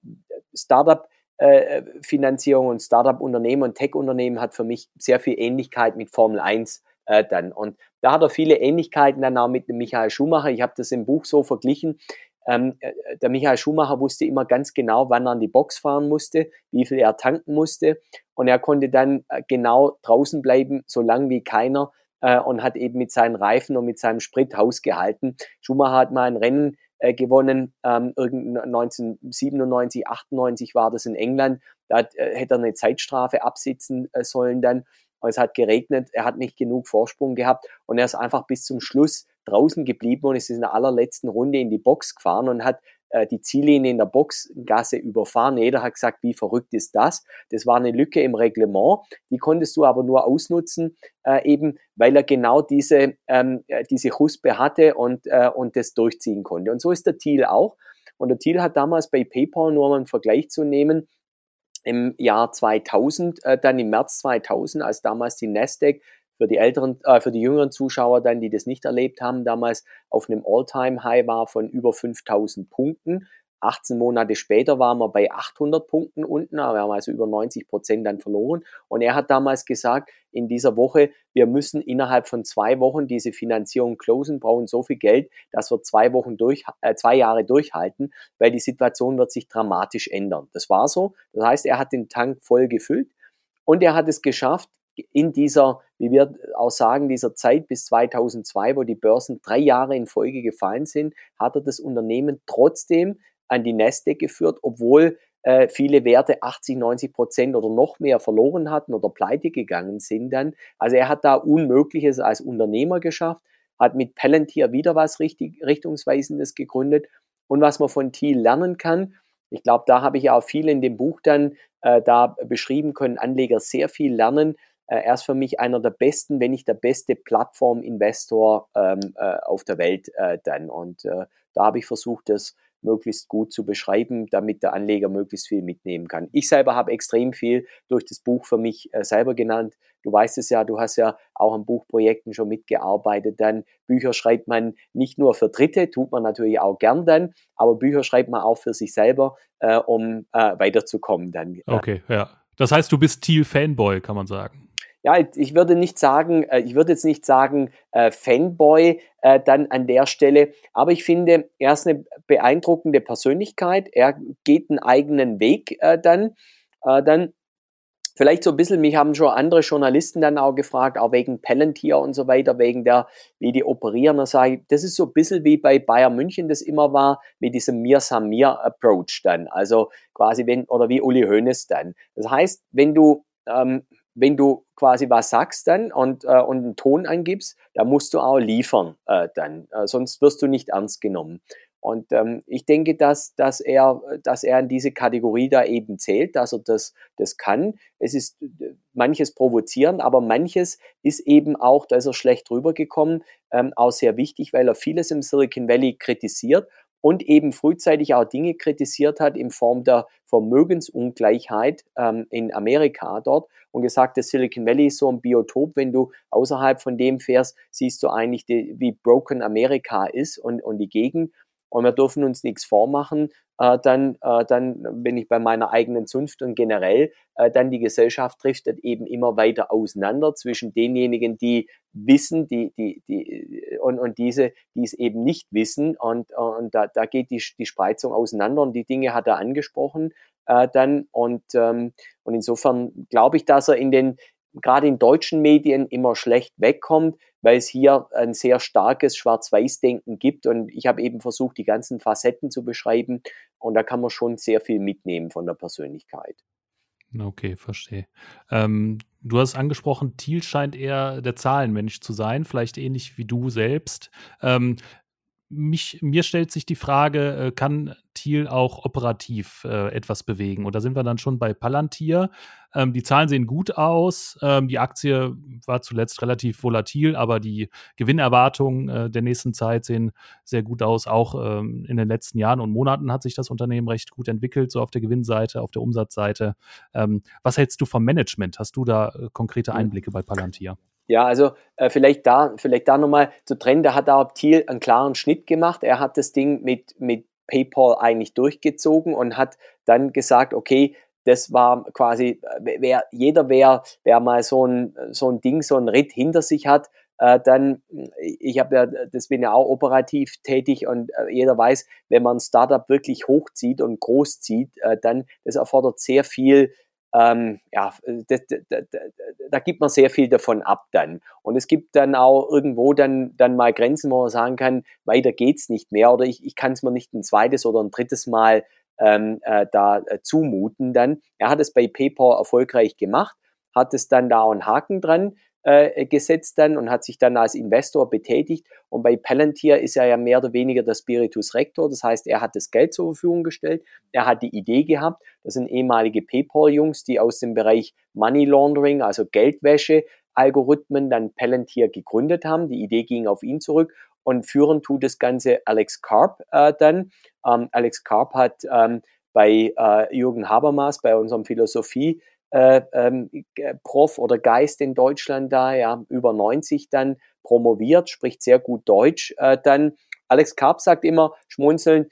B: Startup äh, Finanzierung und Startup-Unternehmen und Tech-Unternehmen hat für mich sehr viel Ähnlichkeit mit Formel 1 äh, dann. Und da hat er viele Ähnlichkeiten dann auch mit Michael Schumacher. Ich habe das im Buch so verglichen. Ähm, äh, der Michael Schumacher wusste immer ganz genau, wann er an die Box fahren musste, wie viel er tanken musste. Und er konnte dann äh, genau draußen bleiben, so lang wie keiner, äh, und hat eben mit seinen Reifen und mit seinem Sprit Haus gehalten. Schumacher hat mal ein Rennen äh, gewonnen, ähm, 1997, 98 war das in England. Da hat, äh, hätte er eine Zeitstrafe absitzen äh, sollen dann. Es hat geregnet, er hat nicht genug Vorsprung gehabt und er ist einfach bis zum Schluss draußen geblieben und ist in der allerletzten Runde in die Box gefahren und hat äh, die Ziellinie in der Boxgasse überfahren. Jeder hat gesagt, wie verrückt ist das? Das war eine Lücke im Reglement. Die konntest du aber nur ausnutzen, äh, eben weil er genau diese, ähm, äh, diese Huspe hatte und, äh, und das durchziehen konnte. Und so ist der Thiel auch. Und der Thiel hat damals bei PayPal, nur um einen Vergleich zu nehmen, im Jahr 2000, äh, dann im März 2000, als damals die Nasdaq für die älteren, äh, für die jüngeren Zuschauer dann, die das nicht erlebt haben, damals auf einem All-Time-High war von über 5000 Punkten. 18 Monate später waren wir bei 800 Punkten unten, aber wir haben also über 90 Prozent dann verloren. Und er hat damals gesagt, in dieser Woche, wir müssen innerhalb von zwei Wochen diese Finanzierung closen, brauchen so viel Geld, dass wir zwei Wochen durch, äh, zwei Jahre durchhalten, weil die Situation wird sich dramatisch ändern. Das war so. Das heißt, er hat den Tank voll gefüllt und er hat es geschafft, in dieser, wie wir auch sagen, dieser Zeit bis 2002, wo die Börsen drei Jahre in Folge gefallen sind, hat er das Unternehmen trotzdem an die Nasdaq geführt, obwohl äh, viele Werte 80, 90 Prozent oder noch mehr verloren hatten oder pleite gegangen sind dann. Also er hat da Unmögliches als Unternehmer geschafft, hat mit Palantir wieder was richtig, Richtungsweisendes gegründet. Und was man von Thiel lernen kann, ich glaube, da habe ich ja auch viel in dem Buch dann äh, da beschrieben, können Anleger sehr viel lernen, er ist für mich einer der besten, wenn nicht der beste Plattform-Investor ähm, äh, auf der Welt äh, dann. Und äh, da habe ich versucht, das möglichst gut zu beschreiben, damit der Anleger möglichst viel mitnehmen kann. Ich selber habe extrem viel durch das Buch für mich äh, selber genannt. Du weißt es ja, du hast ja auch an Buchprojekten schon mitgearbeitet. Dann Bücher schreibt man nicht nur für Dritte, tut man natürlich auch gern dann, aber Bücher schreibt man auch für sich selber, äh, um äh, weiterzukommen dann.
A: Okay, ja. Das heißt, du bist Thiel-Fanboy, kann man sagen
B: ja, ich würde nicht sagen, äh, ich würde jetzt nicht sagen äh, Fanboy äh, dann an der Stelle, aber ich finde, er ist eine beeindruckende Persönlichkeit, er geht einen eigenen Weg äh, dann, äh, dann vielleicht so ein bisschen, mich haben schon andere Journalisten dann auch gefragt, auch wegen Palantir und so weiter, wegen der, wie die operieren, da sage ich, das ist so ein bisschen wie bei Bayern München das immer war, mit diesem Mir Samir Approach dann, also quasi wenn, oder wie Uli Hoeneß dann. Das heißt, wenn du ähm, wenn du quasi was sagst dann und, äh, und einen Ton angibst, da musst du auch liefern äh, dann, äh, sonst wirst du nicht ernst genommen. Und ähm, ich denke, dass, dass, er, dass er in diese Kategorie da eben zählt, dass er das, das kann. Es ist manches provozierend, aber manches ist eben auch, da ist er schlecht rübergekommen, ähm, auch sehr wichtig, weil er vieles im Silicon Valley kritisiert und eben frühzeitig auch Dinge kritisiert hat in Form der Vermögensungleichheit ähm, in Amerika dort und gesagt, das Silicon Valley ist so ein Biotop, wenn du außerhalb von dem fährst, siehst du eigentlich, die, wie broken Amerika ist und, und die Gegend. Und wir dürfen uns nichts vormachen, äh, dann, äh, dann bin ich bei meiner eigenen Zunft und generell, äh, dann die Gesellschaft driftet eben immer weiter auseinander zwischen denjenigen, die wissen, die, die, die, und, und diese, die es eben nicht wissen. Und, und da, da geht die, die Spreizung auseinander und die Dinge hat er angesprochen äh, dann. Und, ähm, und insofern glaube ich, dass er in den, gerade in deutschen Medien immer schlecht wegkommt, weil es hier ein sehr starkes Schwarz-Weiß-Denken gibt. Und ich habe eben versucht, die ganzen Facetten zu beschreiben. Und da kann man schon sehr viel mitnehmen von der Persönlichkeit.
A: Okay, verstehe. Ähm, du hast angesprochen, Thiel scheint eher der Zahlenmensch zu sein, vielleicht ähnlich wie du selbst. Ähm, mich, mir stellt sich die Frage, äh, kann Thiel auch operativ äh, etwas bewegen? Da sind wir dann schon bei Palantir. Ähm, die Zahlen sehen gut aus. Ähm, die Aktie war zuletzt relativ volatil, aber die Gewinnerwartungen äh, der nächsten Zeit sehen sehr gut aus. Auch ähm, in den letzten Jahren und Monaten hat sich das Unternehmen recht gut entwickelt, so auf der Gewinnseite, auf der Umsatzseite. Ähm, was hältst du vom Management? Hast du da äh, konkrete Einblicke bei Palantir?
B: Ja, also äh, vielleicht da, vielleicht da nochmal zu trennen, da hat auch Thiel einen klaren Schnitt gemacht. Er hat das Ding mit, mit PayPal eigentlich durchgezogen und hat dann gesagt, okay, das war quasi, wer, jeder, wer, wer mal so ein, so ein Ding, so ein Ritt hinter sich hat, äh, dann, ich habe ja, das bin ja auch operativ tätig und äh, jeder weiß, wenn man ein Startup wirklich hochzieht und groß zieht, äh, dann, das erfordert sehr viel ähm, ja, da, da, da, da gibt man sehr viel davon ab dann. Und es gibt dann auch irgendwo dann, dann mal Grenzen, wo man sagen kann, weiter geht's nicht mehr oder ich, ich kann es mir nicht ein zweites oder ein drittes Mal ähm, äh, da äh, zumuten dann. Er hat es bei PayPal erfolgreich gemacht, hat es dann da einen Haken dran äh, gesetzt dann und hat sich dann als Investor betätigt. Und bei Palantir ist er ja mehr oder weniger der Spiritus Rector. Das heißt, er hat das Geld zur Verfügung gestellt. Er hat die Idee gehabt. Das sind ehemalige PayPal-Jungs, die aus dem Bereich Money Laundering, also Geldwäsche, Algorithmen dann Palantir gegründet haben. Die Idee ging auf ihn zurück und führen tut das Ganze Alex Karp äh, dann. Ähm, Alex Karp hat ähm, bei äh, Jürgen Habermas, bei unserem Philosophie äh, ähm, Prof oder Geist in Deutschland da, ja, über 90 dann promoviert, spricht sehr gut Deutsch äh, dann. Alex Karp sagt immer, schmunzelnd,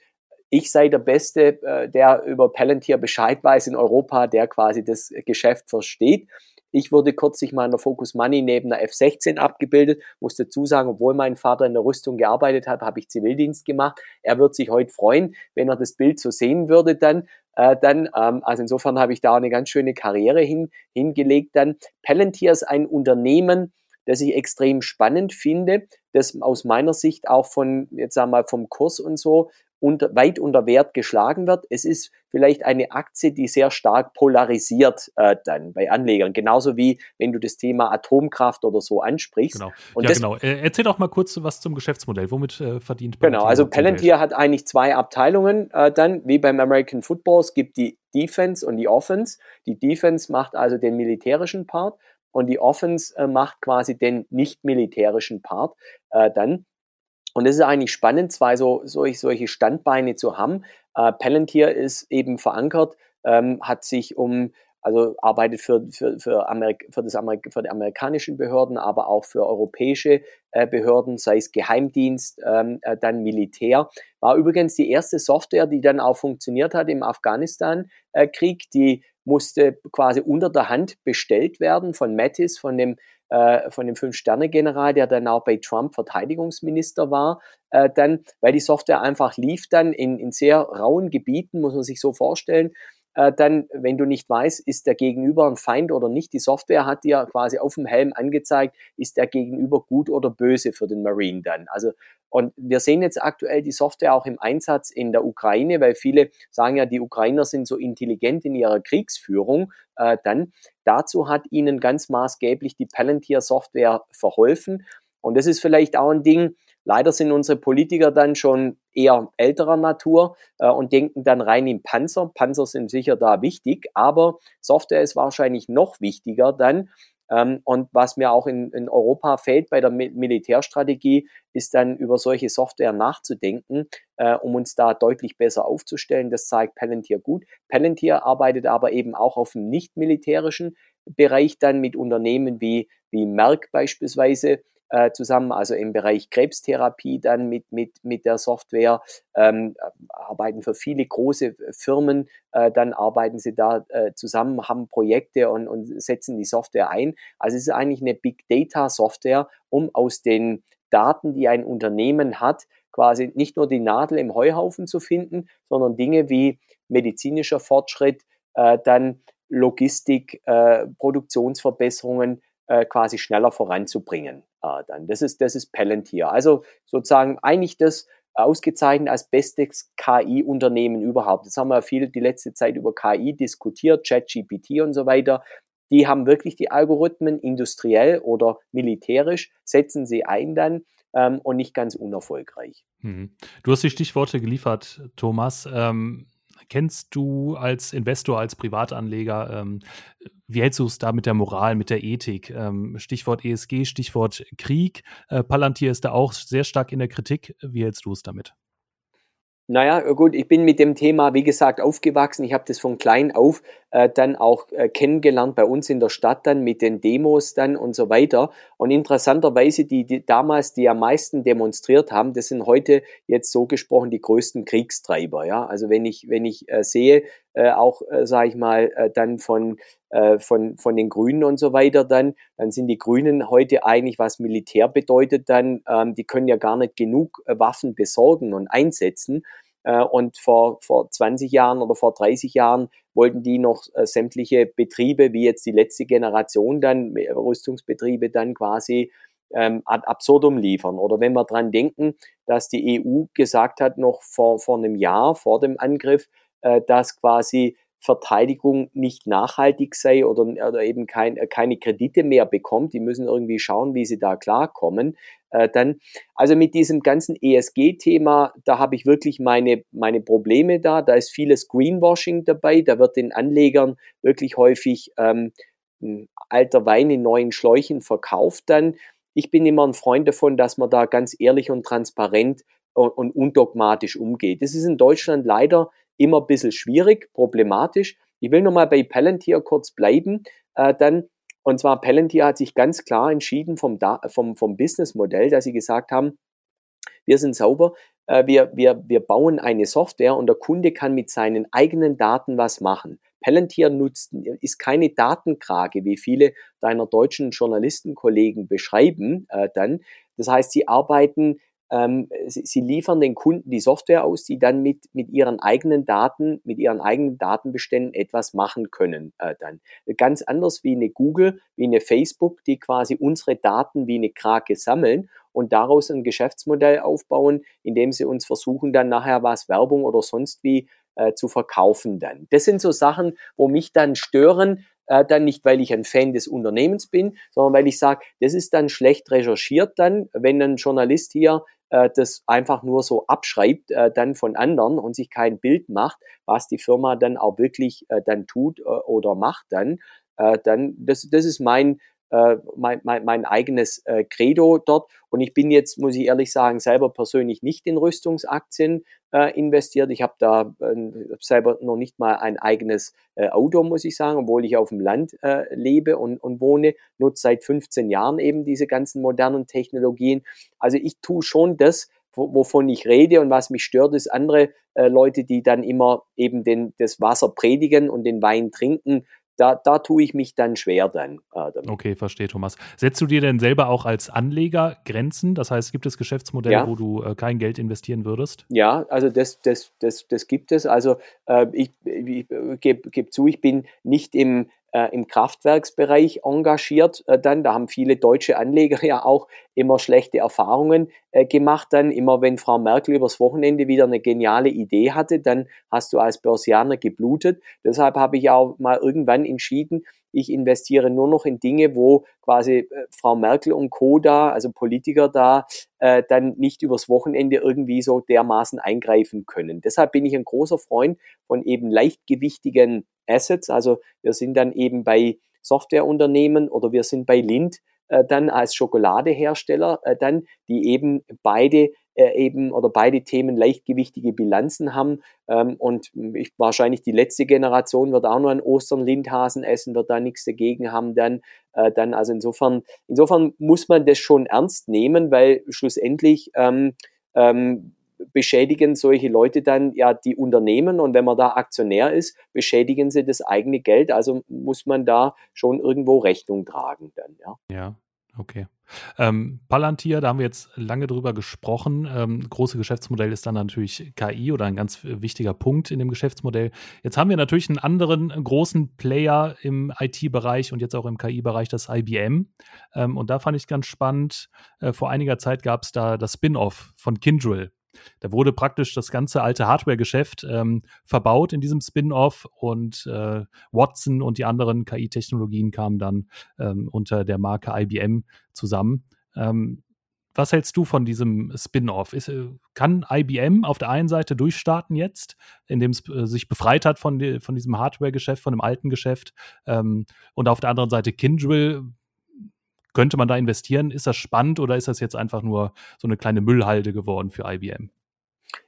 B: ich sei der Beste, äh, der über Palantir Bescheid weiß in Europa, der quasi das Geschäft versteht. Ich wurde kürzlich mal in der Focus Money neben der F16 abgebildet, muss dazu sagen, obwohl mein Vater in der Rüstung gearbeitet hat, habe ich Zivildienst gemacht. Er wird sich heute freuen, wenn er das Bild so sehen würde dann. Äh, dann, ähm, also insofern habe ich da eine ganz schöne Karriere hin, hingelegt dann. Palantir ist ein Unternehmen, das ich extrem spannend finde, das aus meiner Sicht auch von, jetzt sagen wir mal, vom Kurs und so unter, weit unter Wert geschlagen wird. Es ist vielleicht eine Aktie, die sehr stark polarisiert äh, dann bei Anlegern. Genauso wie wenn du das Thema Atomkraft oder so ansprichst.
A: Genau.
B: Und
A: ja, genau. Äh, erzähl doch mal kurz was zum Geschäftsmodell. Womit äh, verdient
B: Palantir? Genau, also Palantir hat eigentlich zwei Abteilungen äh, dann, wie beim American Football. Es gibt die Defense und die Offense. Die Defense macht also den militärischen Part und die Offense äh, macht quasi den nicht militärischen Part äh, dann. Und es ist eigentlich spannend, zwei so, solch, solche Standbeine zu haben. Äh, Palantir ist eben verankert, ähm, hat sich um, also arbeitet für, für, für, Amerik für, das Amerik für die amerikanischen Behörden, aber auch für europäische äh, Behörden, sei es Geheimdienst, ähm, äh, dann Militär. War übrigens die erste Software, die dann auch funktioniert hat im Afghanistan-Krieg. die musste quasi unter der Hand bestellt werden von Mattis, von dem äh, von dem Fünf-Sterne-General, der dann auch bei Trump Verteidigungsminister war, äh, dann, weil die Software einfach lief dann in, in sehr rauen Gebieten, muss man sich so vorstellen, äh, dann, wenn du nicht weißt, ist der Gegenüber ein Feind oder nicht, die Software hat dir quasi auf dem Helm angezeigt, ist der Gegenüber gut oder böse für den Marine dann. Also und wir sehen jetzt aktuell die Software auch im Einsatz in der Ukraine, weil viele sagen ja, die Ukrainer sind so intelligent in ihrer Kriegsführung. Äh, dann dazu hat ihnen ganz maßgeblich die Palantir-Software verholfen. Und das ist vielleicht auch ein Ding, Leider sind unsere Politiker dann schon eher älterer Natur äh, und denken dann rein in Panzer. Panzer sind sicher da wichtig, aber Software ist wahrscheinlich noch wichtiger dann. Ähm, und was mir auch in, in Europa fehlt bei der Mi Militärstrategie, ist dann über solche Software nachzudenken, äh, um uns da deutlich besser aufzustellen. Das zeigt Palantir gut. Palantir arbeitet aber eben auch auf dem nicht militärischen Bereich dann mit Unternehmen wie, wie Merck beispielsweise, äh, zusammen, also im Bereich Krebstherapie dann mit, mit, mit der Software, ähm, arbeiten für viele große Firmen, äh, dann arbeiten sie da äh, zusammen, haben Projekte und, und setzen die Software ein. Also es ist eigentlich eine Big Data Software, um aus den Daten, die ein Unternehmen hat, quasi nicht nur die Nadel im Heuhaufen zu finden, sondern Dinge wie medizinischer Fortschritt, äh, dann Logistik, äh, Produktionsverbesserungen äh, quasi schneller voranzubringen. Äh, dann. Das ist, das ist Palantir. Also sozusagen eigentlich das ausgezeichnet als bestes KI-Unternehmen überhaupt. Jetzt haben wir viel die letzte Zeit über KI diskutiert, ChatGPT und so weiter. Die haben wirklich die Algorithmen industriell oder militärisch, setzen sie ein dann ähm, und nicht ganz unerfolgreich.
A: Mhm. Du hast die Stichworte geliefert, Thomas. Ähm, kennst du als Investor, als Privatanleger, ähm, wie hältst du es da mit der Moral, mit der Ethik? Ähm, Stichwort ESG, Stichwort Krieg. Äh, Palantir ist da auch sehr stark in der Kritik. Wie hältst du es damit?
B: Naja, gut, ich bin mit dem Thema, wie gesagt, aufgewachsen. Ich habe das von klein auf äh, dann auch äh, kennengelernt bei uns in der Stadt dann mit den Demos dann und so weiter. Und interessanterweise, die, die damals, die am meisten demonstriert haben, das sind heute jetzt so gesprochen die größten Kriegstreiber. Ja, also wenn ich, wenn ich äh, sehe, äh, auch, äh, sage ich mal, äh, dann von, äh, von, von den Grünen und so weiter dann, dann sind die Grünen heute eigentlich, was Militär bedeutet dann, ähm, die können ja gar nicht genug äh, Waffen besorgen und einsetzen. Äh, und vor, vor 20 Jahren oder vor 30 Jahren wollten die noch äh, sämtliche Betriebe, wie jetzt die letzte Generation dann, Rüstungsbetriebe dann quasi ähm, ad absurdum liefern. Oder wenn wir dran denken, dass die EU gesagt hat, noch vor, vor einem Jahr, vor dem Angriff, äh, dass quasi Verteidigung nicht nachhaltig sei oder, oder eben kein, keine Kredite mehr bekommt. Die müssen irgendwie schauen, wie sie da klarkommen. Äh, dann, also mit diesem ganzen ESG-Thema, da habe ich wirklich meine, meine Probleme da. Da ist vieles Greenwashing dabei. Da wird den Anlegern wirklich häufig ähm, alter Wein in neuen Schläuchen verkauft dann. Ich bin immer ein Freund davon, dass man da ganz ehrlich und transparent und, und undogmatisch umgeht. Das ist in Deutschland leider immer ein bisschen schwierig, problematisch. Ich will nochmal bei Palantir kurz bleiben. Äh, dann, und zwar Palantir hat sich ganz klar entschieden vom, vom, vom Businessmodell, dass sie gesagt haben, wir sind sauber, äh, wir, wir, wir bauen eine Software und der Kunde kann mit seinen eigenen Daten was machen. Palantir nutzt, ist keine Datenkrage, wie viele deiner deutschen Journalistenkollegen beschreiben äh, dann. Das heißt, sie arbeiten ähm, sie, sie, liefern den Kunden die Software aus, die dann mit, mit ihren eigenen Daten, mit ihren eigenen Datenbeständen etwas machen können. Äh, dann. Ganz anders wie eine Google, wie eine Facebook, die quasi unsere Daten wie eine Krake sammeln und daraus ein Geschäftsmodell aufbauen, indem sie uns versuchen, dann nachher was Werbung oder sonst wie äh, zu verkaufen dann. Das sind so Sachen, wo mich dann stören, äh, dann nicht, weil ich ein Fan des Unternehmens bin, sondern weil ich sage, das ist dann schlecht recherchiert dann, wenn ein Journalist hier äh, das einfach nur so abschreibt äh, dann von anderen und sich kein Bild macht, was die Firma dann auch wirklich äh, dann tut äh, oder macht dann, äh, dann das, das ist mein äh, mein, mein, mein eigenes äh, Credo dort. Und ich bin jetzt, muss ich ehrlich sagen, selber persönlich nicht in Rüstungsaktien äh, investiert. Ich habe da äh, selber noch nicht mal ein eigenes äh, Auto, muss ich sagen, obwohl ich auf dem Land äh, lebe und, und wohne, nutze seit 15 Jahren eben diese ganzen modernen Technologien. Also ich tue schon das, wovon ich rede und was mich stört, ist andere äh, Leute, die dann immer eben den, das Wasser predigen und den Wein trinken, da, da tue ich mich dann schwer dann.
A: Äh, okay, verstehe, Thomas. Setzt du dir denn selber auch als Anleger Grenzen? Das heißt, gibt es Geschäftsmodelle, ja. wo du äh, kein Geld investieren würdest?
B: Ja, also das, das, das, das gibt es. Also äh, ich, ich gebe geb zu, ich bin nicht im im Kraftwerksbereich engagiert äh, dann. Da haben viele deutsche Anleger [LAUGHS] ja auch immer schlechte Erfahrungen äh, gemacht dann. Immer wenn Frau Merkel übers Wochenende wieder eine geniale Idee hatte, dann hast du als Börsianer geblutet. Deshalb habe ich auch mal irgendwann entschieden, ich investiere nur noch in Dinge, wo quasi äh, Frau Merkel und Co. da, also Politiker da, äh, dann nicht übers Wochenende irgendwie so dermaßen eingreifen können. Deshalb bin ich ein großer Freund von eben leichtgewichtigen Assets. Also wir sind dann eben bei Softwareunternehmen oder wir sind bei Lind äh, dann als Schokoladehersteller äh, dann, die eben beide äh, eben oder beide Themen leichtgewichtige Bilanzen haben. Ähm, und ich, wahrscheinlich die letzte Generation wird auch nur an Ostern Lindhasen essen, wird da nichts dagegen haben dann. Äh, dann also insofern, insofern muss man das schon ernst nehmen, weil schlussendlich ähm, ähm, beschädigen solche Leute dann ja die Unternehmen und wenn man da Aktionär ist, beschädigen sie das eigene Geld. Also muss man da schon irgendwo Rechnung tragen dann, ja.
A: Ja, okay. Ähm, Palantir, da haben wir jetzt lange drüber gesprochen. Ähm, große Geschäftsmodell ist dann natürlich KI oder ein ganz wichtiger Punkt in dem Geschäftsmodell. Jetzt haben wir natürlich einen anderen großen Player im IT-Bereich und jetzt auch im KI-Bereich, das IBM. Ähm, und da fand ich ganz spannend, äh, vor einiger Zeit gab es da das Spin-off von Kindrill. Da wurde praktisch das ganze alte Hardware-Geschäft ähm, verbaut in diesem Spin-off und äh, Watson und die anderen KI-Technologien kamen dann ähm, unter der Marke IBM zusammen. Ähm, was hältst du von diesem Spin-off? Äh, kann IBM auf der einen Seite durchstarten jetzt, indem es äh, sich befreit hat von, die, von diesem Hardware-Geschäft, von dem alten Geschäft, ähm, und auf der anderen Seite Kindrill könnte man da investieren? Ist das spannend oder ist das jetzt einfach nur so eine kleine Müllhalde geworden für IBM?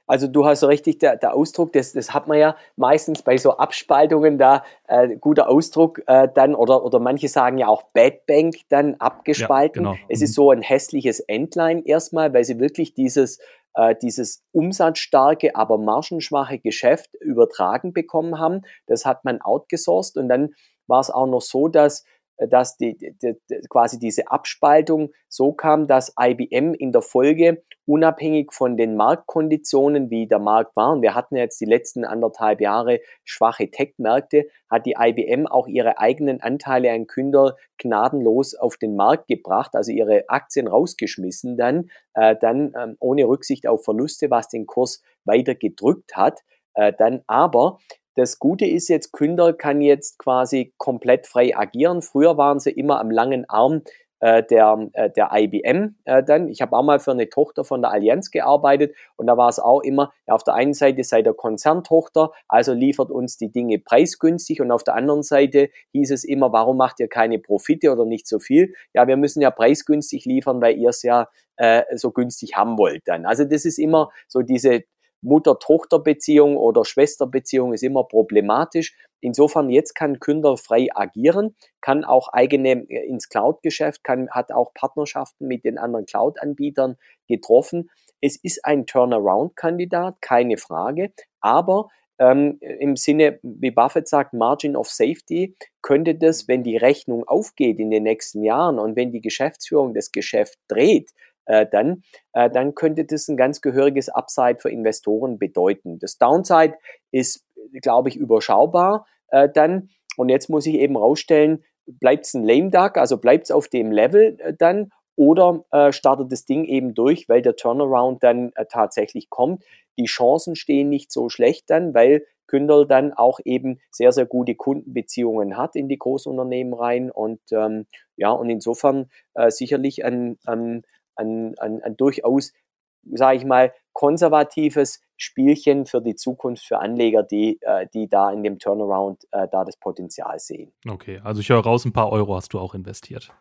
B: Also du hast so richtig der, der Ausdruck, das, das hat man ja meistens bei so Abspaltungen da, äh, guter Ausdruck äh, dann, oder, oder manche sagen ja auch Bad Bank dann abgespalten. Ja, genau. Es ist mhm. so ein hässliches Endline erstmal, weil sie wirklich dieses, äh, dieses umsatzstarke, aber margenschwache Geschäft übertragen bekommen haben. Das hat man outgesourced und dann war es auch noch so, dass dass die, die, die, quasi diese Abspaltung so kam, dass IBM in der Folge unabhängig von den Marktkonditionen, wie der Markt war, und wir hatten jetzt die letzten anderthalb Jahre schwache Tech-Märkte, hat die IBM auch ihre eigenen Anteile an Künder gnadenlos auf den Markt gebracht, also ihre Aktien rausgeschmissen dann, äh, dann ähm, ohne Rücksicht auf Verluste, was den Kurs weiter gedrückt hat. Äh, dann aber das Gute ist jetzt, Künder kann jetzt quasi komplett frei agieren. Früher waren sie immer am langen Arm äh, der, äh, der IBM äh, dann. Ich habe auch mal für eine Tochter von der Allianz gearbeitet und da war es auch immer, ja, auf der einen Seite sei der Konzerntochter, also liefert uns die Dinge preisgünstig und auf der anderen Seite hieß es immer, warum macht ihr keine Profite oder nicht so viel? Ja, wir müssen ja preisgünstig liefern, weil ihr es ja äh, so günstig haben wollt dann. Also das ist immer so diese Mutter-Tochter-Beziehung oder Schwester-Beziehung ist immer problematisch. Insofern jetzt kann Künder frei agieren, kann auch eigene äh, ins Cloud-Geschäft, hat auch Partnerschaften mit den anderen Cloud-Anbietern getroffen. Es ist ein Turnaround-Kandidat, keine Frage, aber ähm, im Sinne, wie Buffett sagt, Margin of Safety, könnte das, wenn die Rechnung aufgeht in den nächsten Jahren und wenn die Geschäftsführung das Geschäft dreht, äh, dann, äh, dann könnte das ein ganz gehöriges Upside für Investoren bedeuten. Das Downside ist, glaube ich, überschaubar äh, dann. Und jetzt muss ich eben rausstellen, bleibt es ein Lame Duck, also bleibt es auf dem Level äh, dann oder äh, startet das Ding eben durch, weil der Turnaround dann äh, tatsächlich kommt. Die Chancen stehen nicht so schlecht dann, weil Kündel dann auch eben sehr, sehr gute Kundenbeziehungen hat in die Großunternehmen rein und ähm, ja, und insofern äh, sicherlich ein, ein, ein, ein, ein durchaus, sage ich mal, konservatives Spielchen für die Zukunft für Anleger, die, äh, die da in dem Turnaround äh, da das Potenzial sehen.
A: Okay, also ich höre raus, ein paar Euro hast du auch investiert.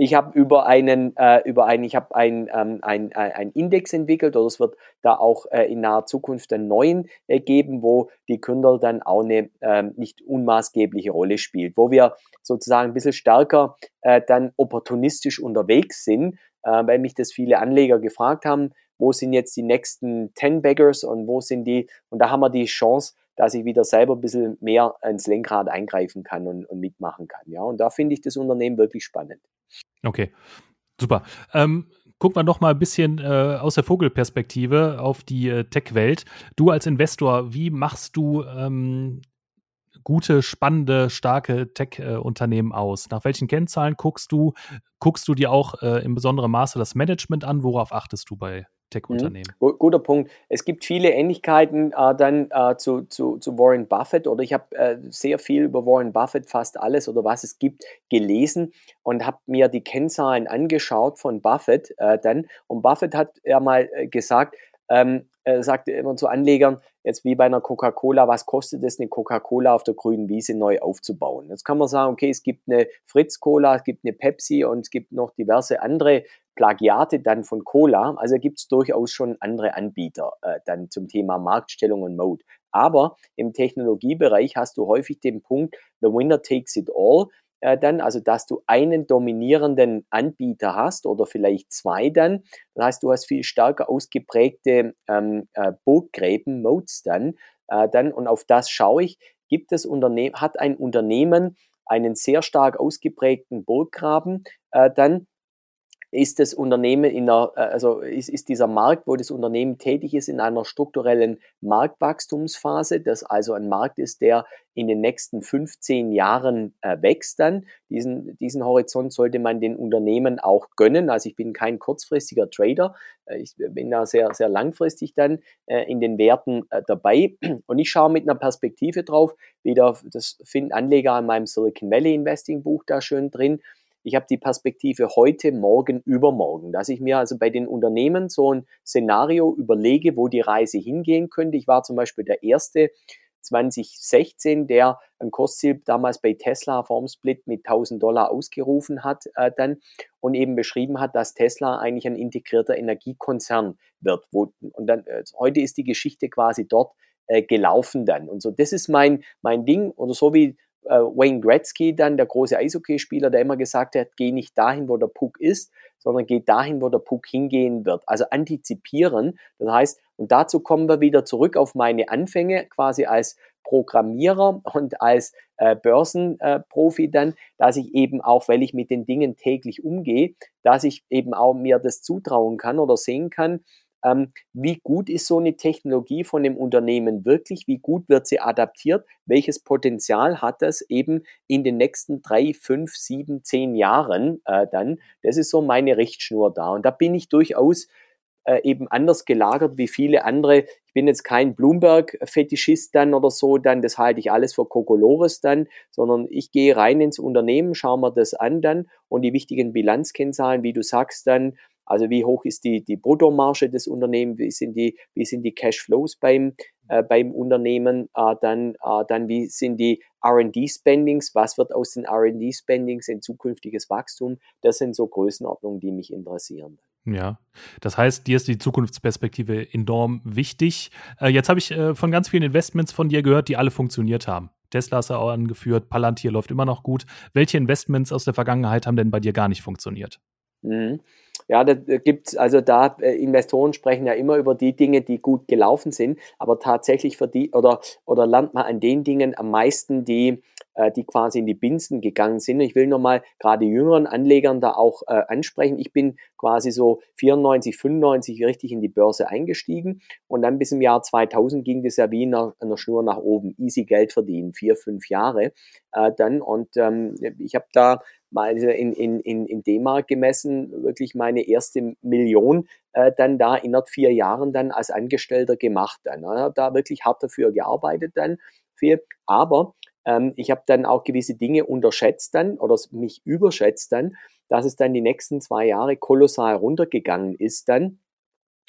B: Ich habe über einen, äh, über einen, ich habe ein, ähm, ein, ein Index entwickelt oder es wird da auch äh, in naher Zukunft einen neuen äh, geben, wo die Kündel dann auch eine ähm, nicht unmaßgebliche Rolle spielt, wo wir sozusagen ein bisschen stärker äh, dann opportunistisch unterwegs sind äh, weil mich das viele Anleger gefragt haben, wo sind jetzt die nächsten 10 Baggers und wo sind die, und da haben wir die Chance, dass ich wieder selber ein bisschen mehr ins Lenkrad eingreifen kann und, und mitmachen kann. Ja, und da finde ich das Unternehmen wirklich spannend.
A: Okay, super. Ähm, gucken wir noch mal ein bisschen äh, aus der Vogelperspektive auf die äh, Tech-Welt. Du als Investor, wie machst du ähm, gute, spannende, starke Tech-Unternehmen aus? Nach welchen Kennzahlen guckst du? Guckst du dir auch äh, in besonderem Maße das Management an? Worauf achtest du bei Tech-Unternehmen?
B: Mhm. Guter Punkt. Es gibt viele Ähnlichkeiten äh, dann äh, zu, zu, zu, Warren Buffett oder ich habe äh, sehr viel über Warren Buffett, fast alles oder was es gibt, gelesen und habe mir die Kennzahlen angeschaut von Buffett äh, dann. Und Buffett hat ja mal äh, gesagt, ähm, äh, sagt immer zu Anlegern, jetzt wie bei einer Coca-Cola, was kostet es, eine Coca-Cola auf der grünen Wiese neu aufzubauen? Jetzt kann man sagen, okay, es gibt eine Fritz-Cola, es gibt eine Pepsi und es gibt noch diverse andere Plagiate dann von Cola. Also gibt es durchaus schon andere Anbieter äh, dann zum Thema Marktstellung und Mode. Aber im Technologiebereich hast du häufig den Punkt, the winner takes it all äh, dann, also dass du einen dominierenden Anbieter hast oder vielleicht zwei dann. Das heißt, du hast viel stärker ausgeprägte ähm, äh, Burggräben, Modes dann, äh, dann und auf das schaue ich. Gibt es Unternehmen, hat ein Unternehmen einen sehr stark ausgeprägten Burggraben, äh, dann ist das Unternehmen in einer, äh, also ist, ist dieser Markt, wo das Unternehmen tätig ist, in einer strukturellen Marktwachstumsphase, das also ein Markt ist, der in den nächsten 15 Jahren äh, wächst dann. Diesen, diesen Horizont sollte man den Unternehmen auch gönnen. Also ich bin kein kurzfristiger Trader. Äh, ich bin da sehr, sehr langfristig dann äh, in den Werten äh, dabei. Und ich schaue mit einer Perspektive drauf, wieder, das finden Anleger in meinem Silicon Valley Investing Buch da schön drin, ich habe die Perspektive heute, morgen, übermorgen, dass ich mir also bei den Unternehmen so ein Szenario überlege, wo die Reise hingehen könnte. Ich war zum Beispiel der erste 2016, der ein Kursziel damals bei Tesla vorm Split mit 1000 Dollar ausgerufen hat äh, dann und eben beschrieben hat, dass Tesla eigentlich ein integrierter Energiekonzern wird. Wo, und dann äh, heute ist die Geschichte quasi dort äh, gelaufen dann. Und so, das ist mein, mein Ding. Oder so wie Wayne Gretzky dann, der große Eishockeyspieler, der immer gesagt hat, geh nicht dahin, wo der Puck ist, sondern geh dahin, wo der Puck hingehen wird. Also antizipieren. Das heißt, und dazu kommen wir wieder zurück auf meine Anfänge quasi als Programmierer und als äh, Börsenprofi äh, dann, dass ich eben auch, weil ich mit den Dingen täglich umgehe, dass ich eben auch mir das zutrauen kann oder sehen kann, ähm, wie gut ist so eine Technologie von dem Unternehmen wirklich, wie gut wird sie adaptiert, welches Potenzial hat das eben in den nächsten drei, fünf, sieben, zehn Jahren äh, dann. Das ist so meine Richtschnur da. Und da bin ich durchaus äh, eben anders gelagert wie viele andere. Ich bin jetzt kein Bloomberg-Fetischist dann oder so, dann das halte ich alles für Kokolores dann, sondern ich gehe rein ins Unternehmen, schaue mir das an dann und die wichtigen Bilanzkennzahlen, wie du sagst dann, also wie hoch ist die, die Bruttomarge des Unternehmens, wie sind die, wie sind die Cashflows beim, äh, beim Unternehmen, äh, dann, äh, dann wie sind die R&D-Spendings, was wird aus den R&D-Spendings in zukünftiges Wachstum, das sind so Größenordnungen, die mich interessieren.
A: Ja, das heißt, dir ist die Zukunftsperspektive enorm wichtig. Äh, jetzt habe ich äh, von ganz vielen Investments von dir gehört, die alle funktioniert haben. Tesla hast du auch angeführt, Palantir läuft immer noch gut. Welche Investments aus der Vergangenheit haben denn bei dir gar nicht funktioniert?
B: Mhm. Ja, da gibt's, also da äh, Investoren sprechen ja immer über die Dinge, die gut gelaufen sind, aber tatsächlich für die oder, oder lernt man an den Dingen am meisten, die, äh, die quasi in die Binsen gegangen sind. Ich will nochmal gerade jüngeren Anlegern da auch äh, ansprechen. Ich bin quasi so 94, 95 richtig in die Börse eingestiegen und dann bis im Jahr 2000 ging das ja wie in einer, einer Schnur nach oben. Easy Geld verdienen, vier, fünf Jahre äh, dann und ähm, ich habe da mal in, in, in, in D-Mark gemessen, wirklich meine erste Million äh, dann da innerhalb vier Jahren dann als Angestellter gemacht. Dann. Ich habe da wirklich hart dafür gearbeitet dann. Viel. Aber ähm, ich habe dann auch gewisse Dinge unterschätzt dann oder mich überschätzt dann, dass es dann die nächsten zwei Jahre kolossal runtergegangen ist dann.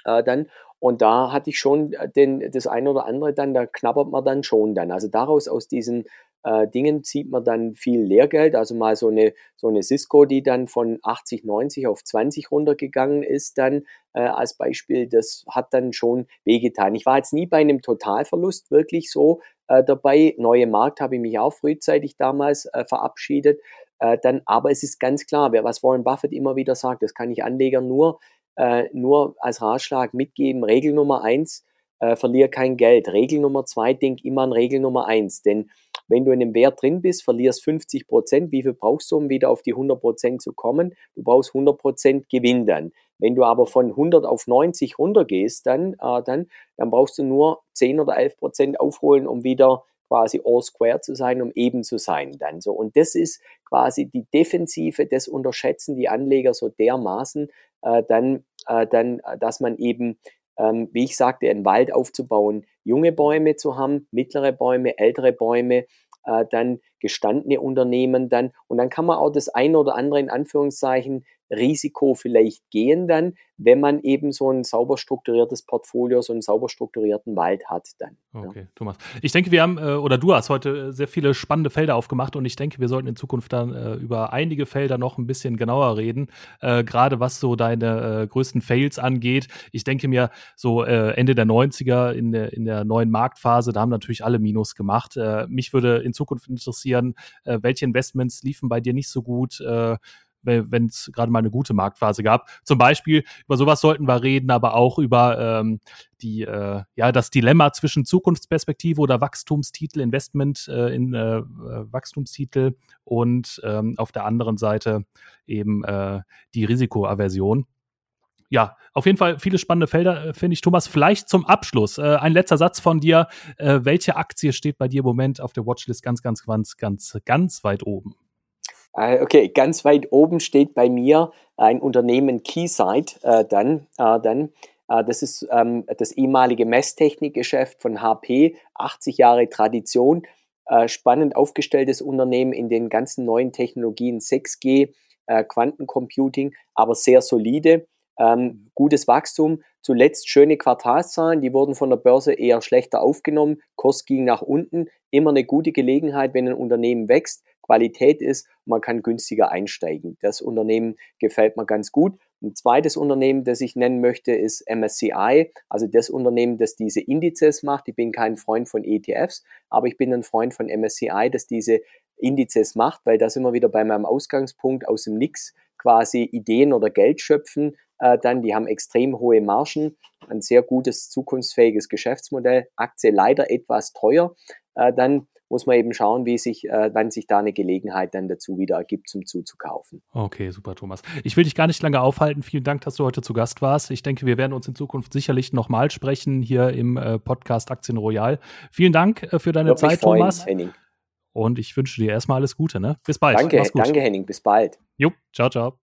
B: Äh, dann und da hatte ich schon den, das eine oder andere dann, da knabbert man dann schon dann. Also daraus aus diesen äh, Dingen zieht man dann viel Lehrgeld. Also mal so eine, so eine Cisco, die dann von 80, 90 auf 20 runtergegangen ist, dann äh, als Beispiel, das hat dann schon wehgetan. Ich war jetzt nie bei einem Totalverlust wirklich so äh, dabei. Neue Markt habe ich mich auch frühzeitig damals äh, verabschiedet. Äh, dann, aber es ist ganz klar, wer was Warren Buffett immer wieder sagt, das kann ich Anlegern nur, äh, nur als Ratschlag mitgeben. Regel Nummer eins, äh, verlier kein Geld. Regel Nummer zwei, denk immer an Regel Nummer eins, denn wenn du in einem Wert drin bist, verlierst 50 Prozent. Wie viel brauchst du, um wieder auf die 100 Prozent zu kommen? Du brauchst 100 Prozent Gewinn dann. Wenn du aber von 100 auf 90 runtergehst, dann, äh, dann, dann brauchst du nur 10 oder 11 Prozent aufholen, um wieder quasi all square zu sein, um eben zu sein dann so. Und das ist quasi die Defensive, das unterschätzen die Anleger so dermaßen, äh, dann, äh, dann, dass man eben ähm, wie ich sagte, einen Wald aufzubauen, junge Bäume zu haben, mittlere Bäume, ältere Bäume, äh, dann gestandene Unternehmen dann. Und dann kann man auch das eine oder andere in Anführungszeichen Risiko vielleicht gehen dann, wenn man eben so ein sauber strukturiertes Portfolio, so einen sauber strukturierten Wald hat dann.
A: Okay, ja. Thomas. Ich denke, wir haben, äh, oder du hast heute sehr viele spannende Felder aufgemacht und ich denke, wir sollten in Zukunft dann äh, über einige Felder noch ein bisschen genauer reden, äh, gerade was so deine äh, größten Fails angeht. Ich denke mir, so äh, Ende der 90er in der, in der neuen Marktphase, da haben natürlich alle Minus gemacht. Äh, mich würde in Zukunft interessieren, welche Investments liefen bei dir nicht so gut, wenn es gerade mal eine gute Marktphase gab. Zum Beispiel über sowas sollten wir reden, aber auch über ähm, die, äh, ja, das Dilemma zwischen Zukunftsperspektive oder Wachstumstitel, Investment äh, in äh, Wachstumstitel und ähm, auf der anderen Seite eben äh, die Risikoaversion. Ja, auf jeden Fall viele spannende Felder, äh, finde ich. Thomas, vielleicht zum Abschluss äh, ein letzter Satz von dir. Äh, welche Aktie steht bei dir im Moment auf der Watchlist ganz, ganz, ganz, ganz, ganz weit oben?
B: Äh, okay, ganz weit oben steht bei mir ein Unternehmen Keysight äh, dann. Äh, dann äh, das ist ähm, das ehemalige Messtechnikgeschäft von HP, 80 Jahre Tradition, äh, spannend aufgestelltes Unternehmen in den ganzen neuen Technologien 6G, äh, Quantencomputing, aber sehr solide. Ähm, gutes Wachstum, zuletzt schöne Quartalszahlen, die wurden von der Börse eher schlechter aufgenommen, Kurs ging nach unten, immer eine gute Gelegenheit, wenn ein Unternehmen wächst, Qualität ist, man kann günstiger einsteigen. Das Unternehmen gefällt mir ganz gut. Ein zweites Unternehmen, das ich nennen möchte, ist MSCI, also das Unternehmen, das diese Indizes macht. Ich bin kein Freund von ETFs, aber ich bin ein Freund von MSCI, das diese Indizes macht, weil da sind wir wieder bei meinem Ausgangspunkt aus dem Nix quasi Ideen oder Geld schöpfen. Äh, dann, die haben extrem hohe Margen, ein sehr gutes, zukunftsfähiges Geschäftsmodell, Aktie leider etwas teuer. Äh, dann muss man eben schauen, wie sich, äh, wann sich da eine Gelegenheit dann dazu wieder ergibt, zum zuzukaufen.
A: Okay, super, Thomas. Ich will dich gar nicht lange aufhalten. Vielen Dank, dass du heute zu Gast warst. Ich denke, wir werden uns in Zukunft sicherlich nochmal sprechen hier im äh, Podcast Aktien Royal. Vielen Dank äh, für deine Zeit, freuen, Thomas. Henning. Und ich wünsche dir erstmal alles Gute. Ne? Bis bald.
B: Danke, danke, Henning. Bis bald.
A: Jo, ciao, ciao.